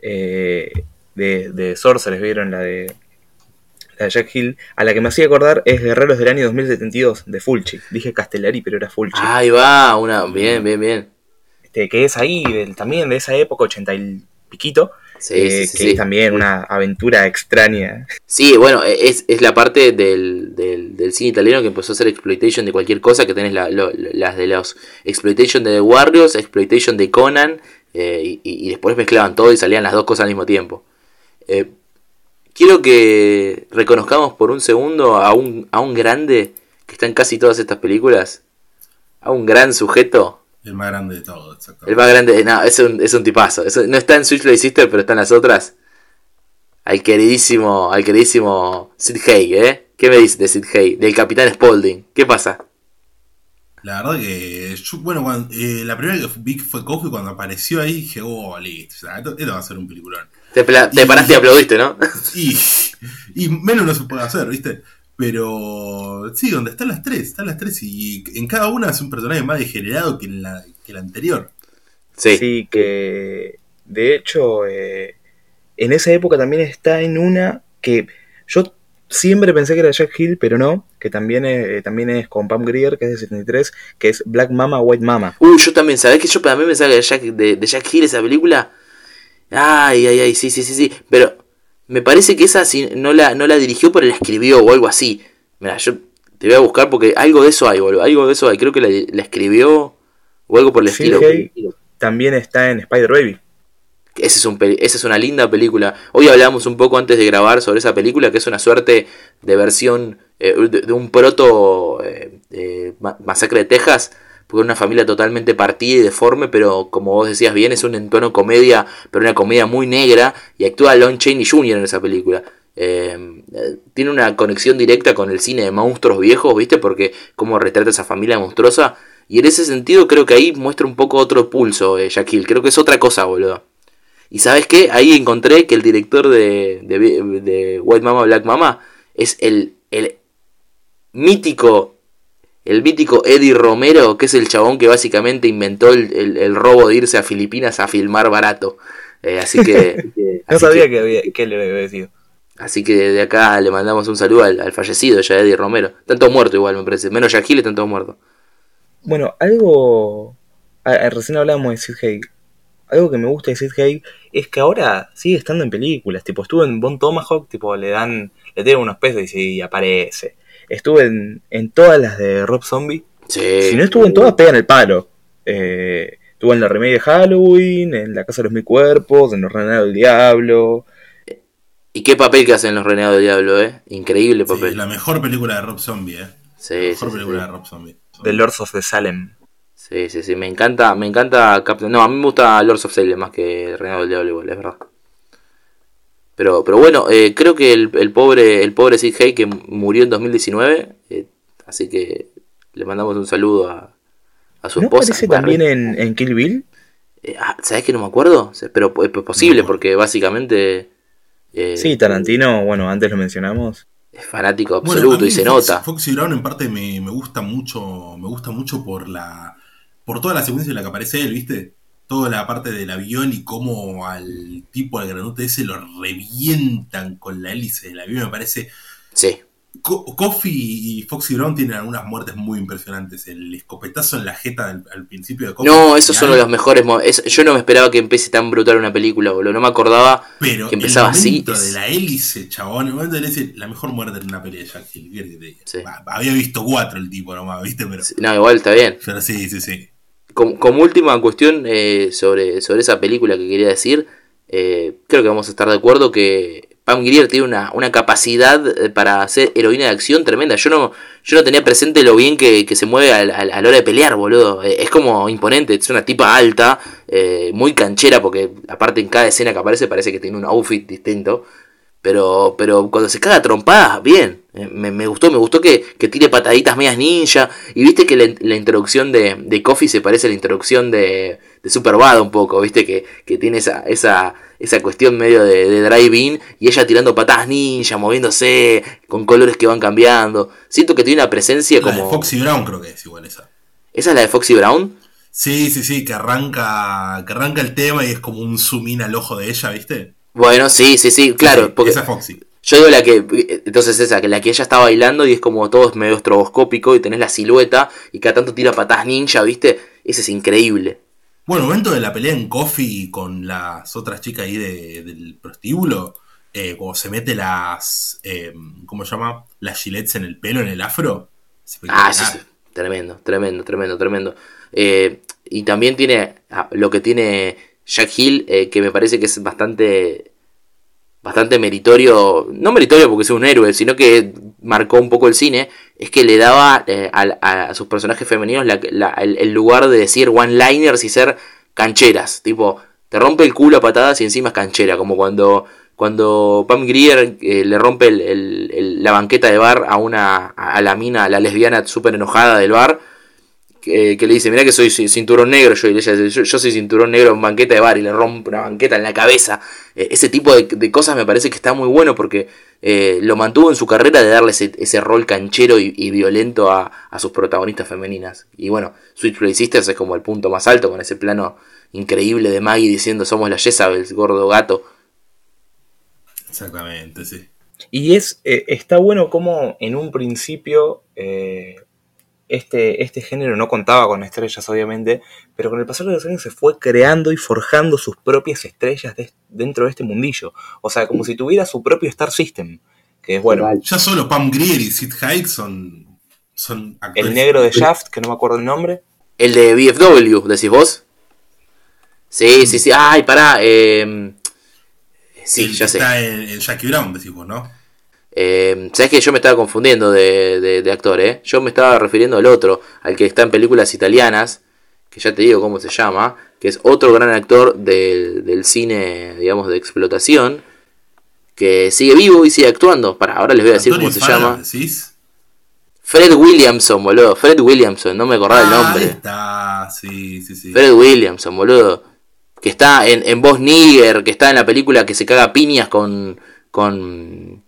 Eh, de, de Sorcerers, ¿vieron? La de, de Jack Hill. A la que me hacía acordar es Guerreros del año 2072, de Fulci. Dije Castellari, pero era Fulci. Ahí va, una. Bien, bien, bien. Este, que es ahí, también de esa época, ochenta y piquito. Sí, eh, sí, que es también una aventura extraña. Sí, bueno, e, es, es la parte del, del, cine italiano que empezó a hacer exploitation de cualquier cosa, que tenés las de los exploitation de The Warriors, exploitation de Conan, eh, y, después mezclaban todo y salían las dos cosas al mismo tiempo. Eh, quiero que reconozcamos por un segundo a un, a un grande que está en casi todas estas películas, a un gran sujeto el más grande de todos, exactamente. El más grande, no, es un, es un tipazo. no está en Switchblade Sister, pero está en las otras. Al queridísimo, al queridísimo Sid Hay, ¿eh? ¿Qué me dice de Sid Hay? Del Capitán Spaulding. ¿Qué pasa? La verdad que, bueno, cuando, eh, la primera que vi fue Kofi cuando apareció ahí dije, oh, listo, esto, va a ser un peliculón. Te, paraste y aplaudiste, ¿no? (laughs) Y, y menos no se puede hacer, ¿viste? Pero sí, donde están las tres, están las tres y en cada una es un personaje más degenerado que la, que la anterior. Sí. que de hecho eh, en esa época también está en una que yo siempre pensé que era Jack Hill, pero no, que también es, eh, también es con Pam Grier, que es de 73, que es Black Mama, White Mama. Uy, yo también, ¿sabés que yo también pensaba que era Jack, de, de Jack Hill esa película? Ay, ay, ay, sí, sí, sí, sí, pero me parece que esa no la, no la dirigió, pero la escribió o algo así. Mira, yo te voy a buscar porque algo de eso hay, boludo. Algo de eso hay. Creo que la, escribió o algo por el estilo. también está en Spider Baby. Ese es un, esa es una linda película. Hoy hablamos un poco antes de grabar sobre esa película, que es una suerte de versión eh, de, un proto eh, Masacre de Texas porque una familia totalmente partida y deforme, pero como vos decías bien, es un entono comedia, pero una comedia muy negra, y actúa Lon Chaney Jr. en esa película. Eh, tiene una conexión directa con el cine de monstruos viejos, ¿viste? Porque como retrata esa familia monstruosa. Y en ese sentido creo que ahí muestra un poco otro pulso, eh, Shaquille. Creo que es otra cosa, boludo. Y sabes qué? Ahí encontré que el director de, de, White Mama Black Mama es el, el mítico el mítico Eddie Romero, que es el chabón que básicamente inventó el, robo de irse a Filipinas a filmar barato. Eh, así que. (laughs) no sabía que, había, que le había decir. Así que de acá le mandamos un saludo al, fallecido ya Eddie Romero. Están todos muertos igual, me parece. Menos Yaquil están todos muertos. Bueno, algo. recién hablábamos de Sid Haig. Algo que me gusta de Sid Haig es que ahora sigue estando en películas. Tipo, estuvo en Bon Tomahawk, tipo, le dan. Le tiran unos pesos y aparece. Estuve en, todas las de Rob Zombie. Si no estuve en todas, pegan el palo. Eh, estuve en la remake de Halloween, en La Casa de los Mil Cuerpos, en Los Renegados del Diablo. ¿Y qué papel que hacen Los Renegados del Diablo, eh? Increíble papel. la mejor película de Rob Zombie, eh. Sí, la mejor película de Rob Zombie. The Lords of the Salem. Sí, sí, sí, me encanta, me encanta Captain... No, a mí me gusta Lords of Salem más que Renegados del Diablo igual, es verdad. Pero, pero bueno, eh, creo que el, pobre el pobre Sid Hay que murió en 2019, eh, así que le mandamos un saludo a, a su ¿No esposa. aparece también en, en, Kill Bill? Eh, ah, ¿Sabes que no me acuerdo? Pero es posible, porque básicamente... sí, Tarantino, bueno, antes lo mencionamos. Es fanático absoluto y se nota. Foxy Brown en parte me, me gusta mucho, me gusta mucho por la por toda la secuencia en la que aparece él, ¿viste? Toda la parte del avión y cómo al tipo, al granote ese, lo revientan con la hélice del avión, me parece sí. Co- Coffee y Foxy Brown tienen algunas muertes muy impresionantes. El escopetazo en la jeta del- al principio de Coffee. No, es esos genial, son los mejores es- Yo no me esperaba que empiece tan brutal una película, boludo. No me acordaba Pero que empezaba el así. momento de la hélice, chabón, el momento de la hélice, la mejor muerte en una pelea de Jack Hill. Había visto cuatro el tipo nomás, ¿viste? Pero, No, igual está bien. pero sí, sí, sí. Como, como última cuestión eh, sobre, sobre esa película que quería decir, eh, creo que vamos a estar de acuerdo que Pam Grier tiene una, una capacidad eh, para ser heroína de acción tremenda. Yo no, yo no tenía presente lo bien que, que se mueve al- a la hora de pelear, boludo. Eh, es como imponente, es una tipa alta, muy canchera, porque aparte en cada escena que aparece parece que tiene un outfit distinto. Pero, pero cuando se caga trompadas, bien. Eh, Me, me gustó, me gustó que, que tire pataditas medias ninja. Y viste que la, la introducción de, de Coffee se parece a la introducción de, de Superbad un poco. Viste que, que tiene esa, esa, esa cuestión medio de, de drive-in. Y ella tirando patadas ninja, moviéndose, con colores que van cambiando. Siento que tiene una presencia La de como. Foxy Brown creo que es igual esa. ¿Esa es la de Foxy Brown? Sí, sí, sí, que arranca, que arranca el tema y es como un zoom in al ojo de ella, ¿viste? Bueno, sí, sí, sí, claro. Sí, porque Esa es Foxy. Yo digo la que. Entonces esa, que la que ella está bailando y es como todo es medio estroboscópico y tenés la silueta y cada tanto tira patas ninja, ¿viste? Ese es increíble. Bueno, momento de la pelea en Coffee con las otras chicas ahí de- del prostíbulo, eh, cuando se mete las, eh, ¿cómo se llama? Las gilets en el pelo, en el afro. Ah, sí, sí. Tremendo, tremendo, tremendo, tremendo. Eh, y también tiene ah, lo que tiene Jack Hill, eh, que me parece que es bastante bastante meritorio, no meritorio porque es un héroe, sino que marcó un poco el cine, es que le daba eh, a, a sus personajes femeninos la- el, lugar de decir one-liners y ser cancheras, tipo, te rompe el culo a patadas y encima es canchera, como cuando cuando Pam Grier eh, le rompe el- la banqueta de bar a una a la mina, a la lesbiana súper enojada del bar, que, que le dice, mira que soy ci- cinturón negro, yo, y ella dice, yo, yo soy cinturón negro en banqueta de bar y le rompe una banqueta en la cabeza. Eh, ese tipo de, de cosas me parece que está muy bueno porque eh, lo mantuvo en su carrera de darle ese, ese rol canchero y, y violento a, a sus protagonistas femeninas. Y bueno, Switchblade Sisters es como el punto más alto con ese plano increíble de Maggie diciendo somos la Jezabel, gordo gato. Exactamente, sí. Y es eh, está bueno como en un principio eh, este, este género no contaba con estrellas, obviamente, pero con el pasar de los años se fue creando y forjando sus propias estrellas de- dentro de este mundillo. O sea, como si tuviera su propio Star System. Que es bueno, Ya solo Pam Grier y Sid Haig son, son actores. el negro de Shaft, que no me acuerdo el nombre. El de BFW, decís vos. Sí, sí, sí. Ay, pará. eh, sí, El ya que sé. Está en, en Jackie Brown, decimos, ¿no? Eh, Sabes que yo me estaba confundiendo de, de- de actor, ¿eh? Yo me estaba refiriendo al otro, al que está en películas italianas, que ya te digo cómo se llama, que es otro gran actor del, del cine, digamos, de explotación, que sigue vivo y sigue actuando. Para, ahora les voy a decir Antonio cómo se Farah, llama. ¿decís? Fred Williamson, boludo. Fred Williamson, no me acordaba el Ah, nombre. ahí está, sí, sí, sí. Fred Williamson, boludo. Que está en, en Voz Nigger, que está en la película que se caga piñas con. con.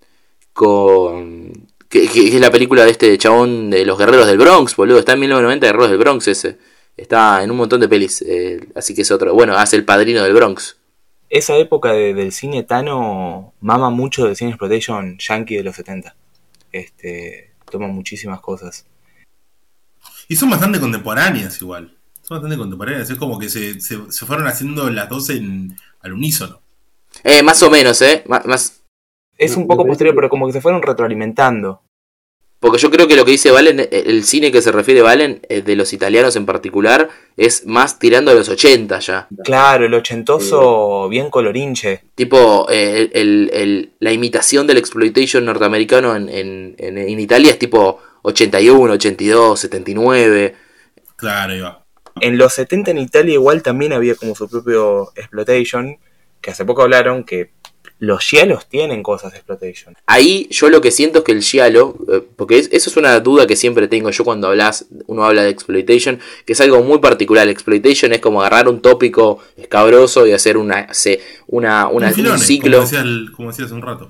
Con. Que, que es la película de este chabón de los guerreros del Bronx, boludo. Está en 1990 Guerreros del Bronx ese. Está en un montón de pelis. eh, así que es otro. Bueno, hace el padrino del Bronx. Esa época de- del cine Tano mama mucho del cine exploitation yankee de los 70. Este, toma muchísimas cosas. Y son bastante contemporáneas igual. Son bastante contemporáneas. Es como que se, se, se fueron haciendo las dos en, al unísono. Eh, más o menos, eh. Má- más, Es un poco posterior, pero como que se fueron retroalimentando. Porque yo creo que lo que dice Valen, eh, el cine que se refiere Valen, eh, de los italianos en particular, es más tirando a los 80 ya. Claro, el ochentoso bien colorinche. Tipo, eh, el, el- el- la imitación del exploitation norteamericano en, en, en- en Italia es tipo 81, 82, 79. Claro, va. En los 70 en Italia igual también había como su propio exploitation, que hace poco hablaron que los giallos tienen cosas de exploitation. Ahí yo lo que siento es que el giallo, eh, porque es- eso es una duda que siempre tengo yo cuando hablas, uno habla de exploitation, que es algo muy particular. Exploitation es como agarrar un tópico escabroso y hacer una, se- una, una- un filone, un ciclo. Como decía, el- como decía hace un rato.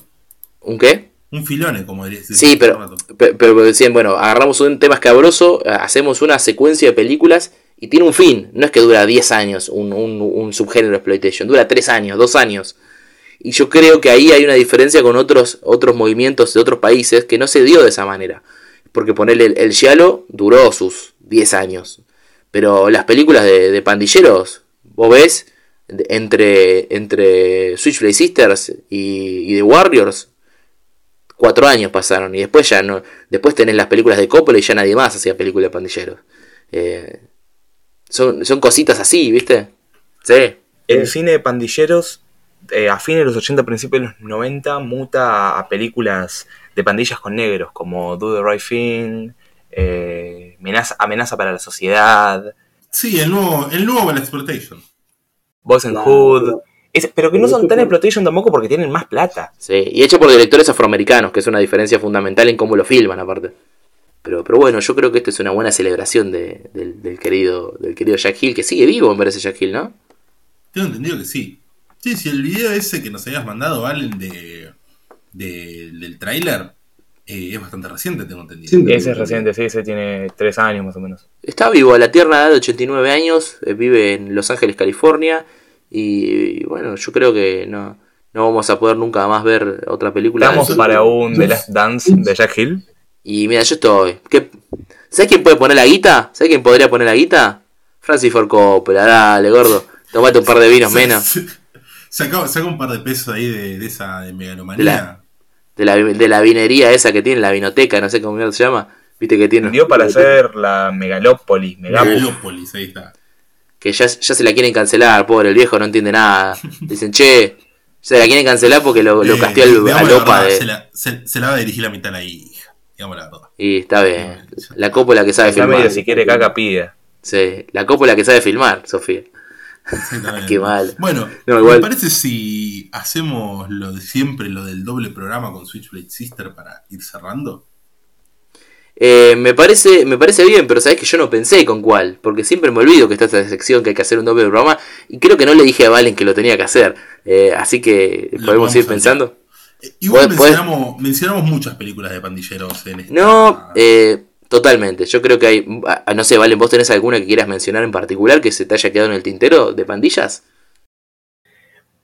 ¿Un qué? Un filone, como dirías. Sí, pero, pe- pero decían, bueno, agarramos un tema escabroso, eh, hacemos una secuencia de películas y tiene un fin. No es que dura 10 años un, un, un subgénero exploitation, dura 3 años, 2 años. Y yo creo que ahí hay una diferencia con otros, otros movimientos de otros países que no se dio de esa manera. Porque ponerle el, el Giallo duró sus 10 años. Pero las películas de, de pandilleros, vos ves, entre, entre Switchblade Sisters y, y The Warriors, cuatro años pasaron. Y después ya no. Después tenés las películas de Coppola y ya nadie más hacía películas de pandilleros. Eh, son, son cositas así, ¿viste? Sí. El cine de pandilleros, eh, a fines de los 80, principios de los 90, muta a películas de pandillas con negros, como Do the Right Thing, eh, Amenaza, Amenaza para la Sociedad, Sí, el nuevo, el nuevo Exploitation. Boys and Hood. Es- pero que no son tan exploitation tampoco porque tienen más plata. Sí, y hecho por directores afroamericanos, que es una diferencia fundamental en cómo lo filman aparte. Pero, pero bueno, yo creo que esto es una buena celebración de- del, del querido, del querido Jack Hill, que sigue vivo, me parece Jack Hill, ¿no? Tengo entendido que sí. Sí, sí, el video ese que nos habías mandado, Valen, de, de- del tráiler, eh, es bastante reciente, tengo entendido. Ese es reciente, sí, ese tiene tres años más o menos. Está vivo a la tierna edad de 89 años, eh, vive en Los Ángeles, California, y, bueno, yo creo que no, no vamos a poder nunca más ver otra película. de Estamos para un The Last Dance de Jack Hill. Y mira, yo estoy. ¿Qué? ¿Sabes quién puede poner la guita? ¿Sabes quién podría poner la guita? Francis Ford Coppola, dale, gordo. Tomate un par de vinos menos. Saca, saca un par de pesos ahí de, de esa de megalomanía. De la, de la vinería esa que tiene, la vinoteca, no sé cómo se llama. Viste que tiene. Dio para hacer la Megalópolis. Megalópolis, ahí está. Que ya, ya se la quieren cancelar, pobre, el viejo no entiende nada. (laughs) Dicen, che, se la quieren cancelar porque lo, lo Eh, al, la Opa verdad, de. Se la, se- se la va a dirigir la mitad a la hija, digamos la verdad. Y está bien. La cópola que sabe filmar. si quiere caca pida. Sí, la cópola que sabe filmar, Sofía. Exactamente. (laughs) Qué mal. Bueno, No, igual- ¿me parece si hacemos lo de siempre, lo del doble programa con Switchblade Sister para ir cerrando? Eh, me parece me parece bien, pero sabes que yo no pensé con cuál, porque siempre me olvido que está esta sección que hay que hacer un doble programa y creo que no le dije a Valen que lo tenía que hacer, Eh, así que Lo podemos ir pensando. Eh, Igual mencionamos muchas películas de pandilleros en esta. No, eh, totalmente. Yo creo que hay, ah, no sé, Valen, vos tenés alguna que quieras mencionar en particular que se te haya quedado en el tintero de pandillas.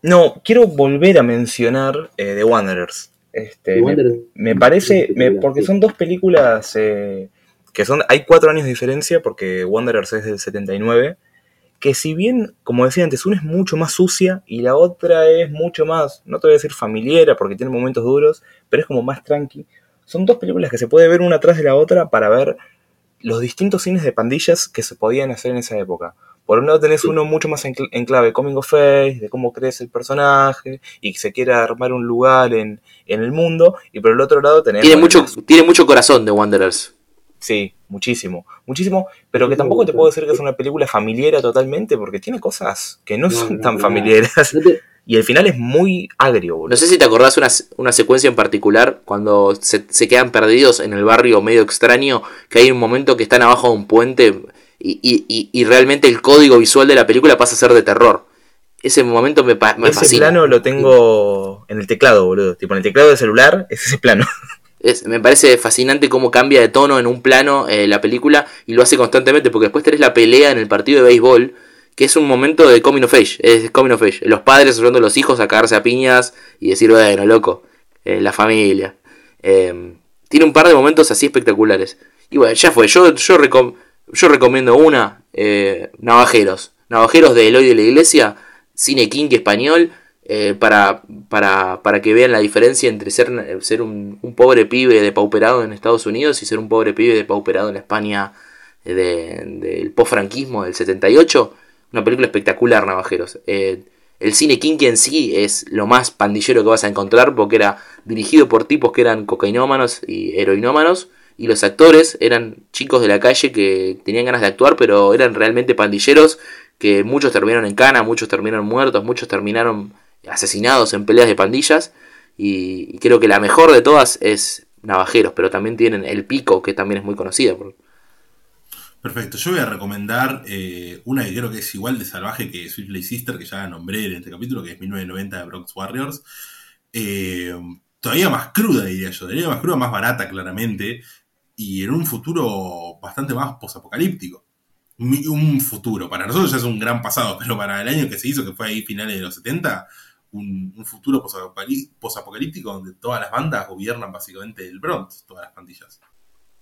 No, quiero volver a mencionar eh, The Wanderers. Este, me, me parece, me- porque son dos películas eh, que son, hay cuatro años de diferencia, porque Wanderers es del 79, que si bien, como decía antes, una es mucho más sucia y la otra es mucho más, no te voy a decir familiar, porque tiene momentos duros, pero es como más tranqui. Son dos películas que se puede ver una tras de la otra para ver los distintos cines de pandillas que se podían hacer en esa época. Por un lado tenés uno mucho más en, cl- en clave coming of age, de cómo crece el personaje y que se quiere armar un lugar en, en el mundo, y por el otro lado tenés... Tiene mucho, tiene mucho corazón de Wanderers. Sí, muchísimo, muchísimo, pero que tampoco te puedo decir que es una película familiar totalmente, porque tiene cosas que no, son tan familiares. Y el final es muy agrio, boludo. No sé si te acordás una, una secuencia en particular cuando se, se quedan perdidos en el barrio medio extraño, que hay un momento que están abajo de un puente y, y- y- y realmente el código visual de la película pasa a ser de terror. Ese momento me, me ese fascina. plano lo tengo en el teclado, boludo. Tipo, en el teclado del celular es ese plano. (laughs) Es- me parece fascinante cómo cambia de tono en un plano eh, la película y lo hace constantemente porque después tenés la pelea en el partido de béisbol que es un momento de coming of age, es coming of age. Los padres ayudando a los hijos a cagarse a piñas y decir, bueno, loco, eh, la familia. Eh, tiene un par de momentos así espectaculares. Y bueno, ya fue, yo, yo, recom- yo recomiendo una, eh, Navajeros. Navajeros de Eloy de la Iglesia, cine king español, eh, para, para, para que vean la diferencia entre ser, ser un, pobre pibe depauperado en Estados Unidos y ser un pobre pibe depauperado en España eh, de- del post-franquismo del 78. Una película espectacular, Navajeros. Eh, el cine kinky en sí es lo más pandillero que vas a encontrar porque era dirigido por tipos que eran cocainómanos y heroinómanos y los actores eran chicos de la calle que tenían ganas de actuar pero eran realmente pandilleros que muchos terminaron en cana, muchos terminaron muertos, muchos terminaron asesinados en peleas de pandillas y, creo que la mejor de todas es Navajeros, pero también tienen El Pico que también es muy conocida. Perfecto, yo voy a recomendar eh, una que creo que es igual de salvaje que Sweet Sister, que ya la nombré en este capítulo, que es 1990 de Bronx Warriors. Eh, todavía más cruda, diría yo, todavía más cruda, más barata, claramente, y en un futuro bastante más posapocalíptico. Un futuro, para nosotros ya es un gran pasado, pero para el año que se hizo, que fue ahí finales de los 70, un, un futuro posapocalí- posapocalíptico donde todas las bandas gobiernan básicamente el Bronx, todas las pandillas.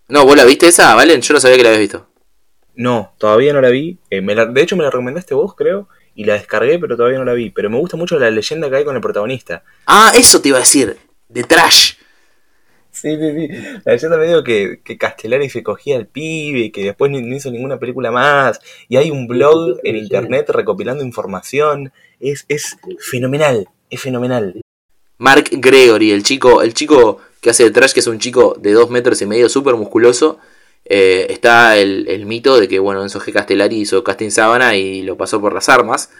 No, ¿vos la viste esa, Valen? Yo no sabía que la habías visto. No, todavía no la vi. Eh, me la- de hecho, me la recomendaste vos, creo, y la descargué, pero todavía no la vi. Pero me gusta mucho la leyenda que hay con el protagonista. Ah, eso te iba a decir. De trash. Sí, sí, sí. La leyenda me dijo que, que Castellari se cogía al pibe, que después no hizo ninguna película más. Y hay un blog en internet recopilando información. Es, es fenomenal, es fenomenal. Mark Gregory, el chico, el chico que hace de trash, que es un chico de dos metros y medio, súper musculoso. Eh, está el, mito de que, bueno, Enzo G. Castellari hizo casting sábana y lo pasó por las armas.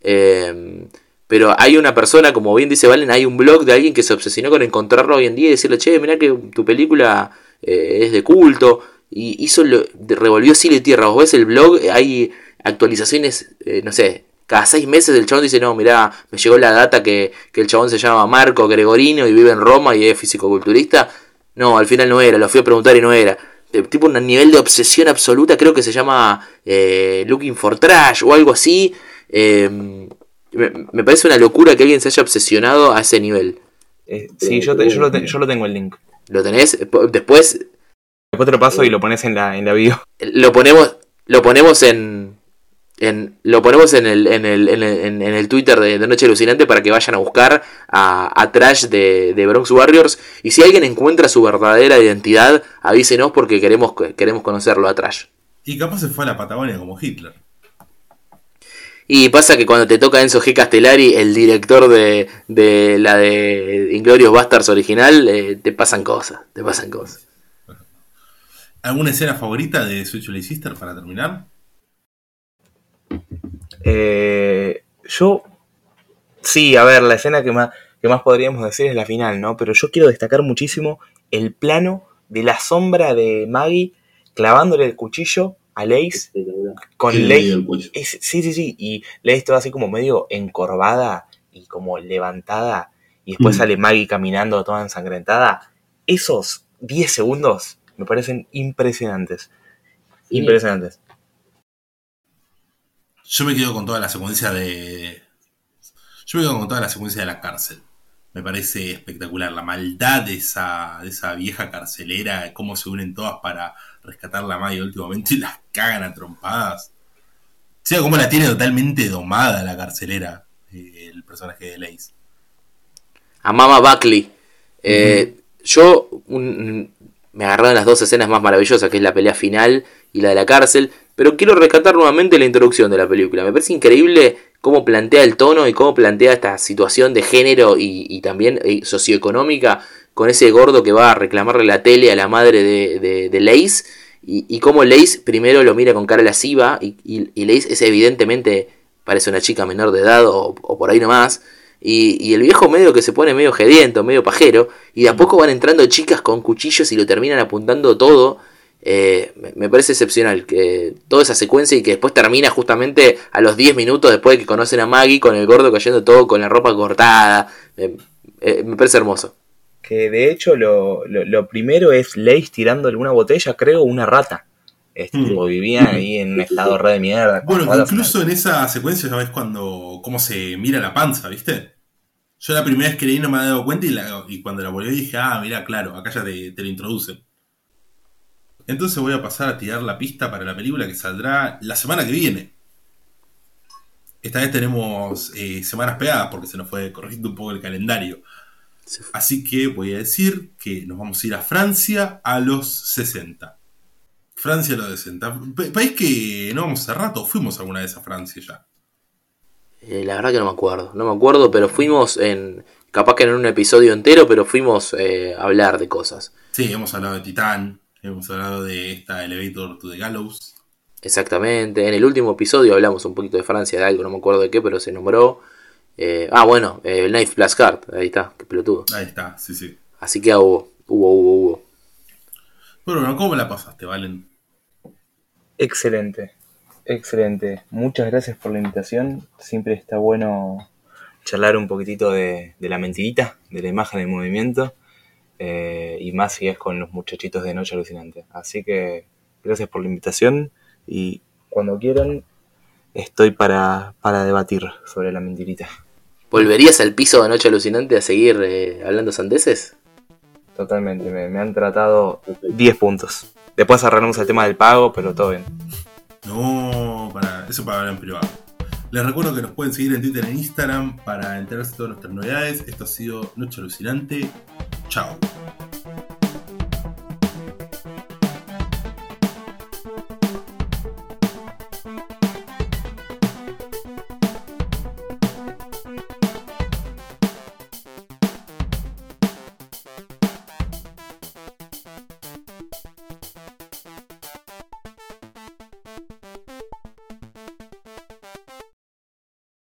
Eh, pero hay una persona, como bien dice Valen, hay un blog de alguien que se obsesionó con encontrarlo hoy en día y decirle, che, mirá que tu película eh, es de culto. Y hizo lo, revolvió cielo y tierra. Vos ves el blog, hay actualizaciones, no sé, cada seis meses el chabón dice, no, mirá, me llegó la data que, que el chabón se llama Marco Gregorino y vive en Roma y es físico-culturista. No, al final no era, lo fui a preguntar y no era. De- tipo un nivel de obsesión absoluta, creo que se llama eh, Looking for Trash o algo así. Eh, me, me parece una locura que alguien se haya obsesionado a ese nivel. Eh, sí, yo, te- yo, lo te- yo lo tengo el link. ¿Lo tenés? Después Después te lo paso y lo pones en la, en la bio. lo ponemos lo ponemos en, en lo ponemos en el, en el, en el, en- el Twitter de, de Noche Alucinante para que vayan a buscar a, a Trash de, de Bronx Warriors y si alguien encuentra su verdadera identidad avísenos porque queremos queremos conocerlo a Trash Y capaz se fue a la Patagonia como Hitler. y pasa que cuando te toca Enzo G. Castellari el director de, de la de Inglorious Bastards original eh, te pasan cosas te pasan cosas ¿Alguna escena favorita de Switch Sister para terminar? Eh, yo, sí, a ver, la escena que más, que más podríamos decir es la final, ¿no? Pero yo quiero destacar muchísimo el plano de la sombra de Maggie clavándole el cuchillo a Lace con Lace. es- sí, sí, sí, y Lace toda así como medio encorvada y como levantada, y después Mm. sale Maggie caminando toda ensangrentada. Esos 10 segundos me parecen impresionantes. Impresionantes. Yo me quedo con toda la secuencia de. Yo me quedo con toda la secuencia de la cárcel. Me parece espectacular. La maldad de esa, de esa vieja carcelera, cómo se unen todas para rescatar la Maggie últimamente y las (laughs) cagan a trompadas. O sea, cómo la tiene totalmente domada la carcelera, eh, el personaje de Lace. a Mama Buckley. Eh, Yo un- me agarraron las dos escenas más maravillosas, que es la pelea final y la de la cárcel, pero quiero rescatar nuevamente la introducción de la película. Me parece increíble cómo plantea el tono y cómo plantea esta situación de género y, y también eh, socioeconómica con ese gordo que va a reclamarle la tele a la madre de, de, de Lace y, y cómo Lace primero lo mira con cara lasciva y, y, y Lace es evidentemente parece una chica menor de edad o, o por ahí nomás y, y el viejo medio que se pone medio gediento, medio pajero, y de a poco van entrando chicas con cuchillos y lo terminan apuntando todo. Eh, me, parece excepcional que toda esa secuencia y que después termina justamente a los 10 minutos después de que conocen a Maggie con el gordo cayendo todo con la ropa cortada. Me- eh, me parece hermoso. Que de hecho lo, lo, lo primero es Lace tirándole una botella, creo, una rata. Este Mm. tipo vivía ahí (laughs) en un estado re de mierda. Bueno, incluso en esa secuencia ya ves cuando cómo se mira la panza, ¿viste? Yo la primera vez que leí no me había dado cuenta y, la- y cuando la volví dije, ah, mira, claro, acá ya te, te lo introducen. Entonces voy a pasar a tirar la pista para la película que saldrá la semana que viene. Esta vez tenemos eh, semanas pegadas porque se nos fue corrigiendo un poco el calendario. Así que voy a decir que nos vamos a ir a Francia a los 60. Francia a los 60. Pa- país que no vamos hace rato, fuimos alguna vez a Francia ya. Eh, la verdad que no me acuerdo, no me acuerdo, pero fuimos en, capaz que en un episodio entero, pero fuimos eh, a hablar de cosas. Sí, hemos hablado de Titán, hemos hablado de esta Elevator to the Gallows. Exactamente, en el último episodio hablamos un poquito de Francia, de algo, no me acuerdo de qué, pero se nombró. Eh, ah, bueno, eh, el Knife Plus Card, ahí está, qué pelotudo. Ahí está, sí, sí. Así que ah, hubo, hubo, hubo, hubo. Pero bueno, ¿cómo la pasaste, Valen? Excelente, excelente. Muchas gracias por la invitación. Siempre está bueno charlar un poquitito de, de la mentirita, de la imagen en movimiento. Eh, y más si es con los muchachitos de Noche Alucinante. Así que gracias por la invitación y cuando quieran estoy para, para debatir sobre la mentirita. ¿Volverías al piso de Noche Alucinante a seguir eh, hablando sandeces? Totalmente, me, me han tratado 10 puntos. Después arreglamos el tema del pago, pero todo bien. No, para eso para hablar en privado. Les recuerdo que nos pueden seguir en Twitter e Instagram para enterarse de todas nuestras novedades. Esto ha sido Noche Alucinante. Ciao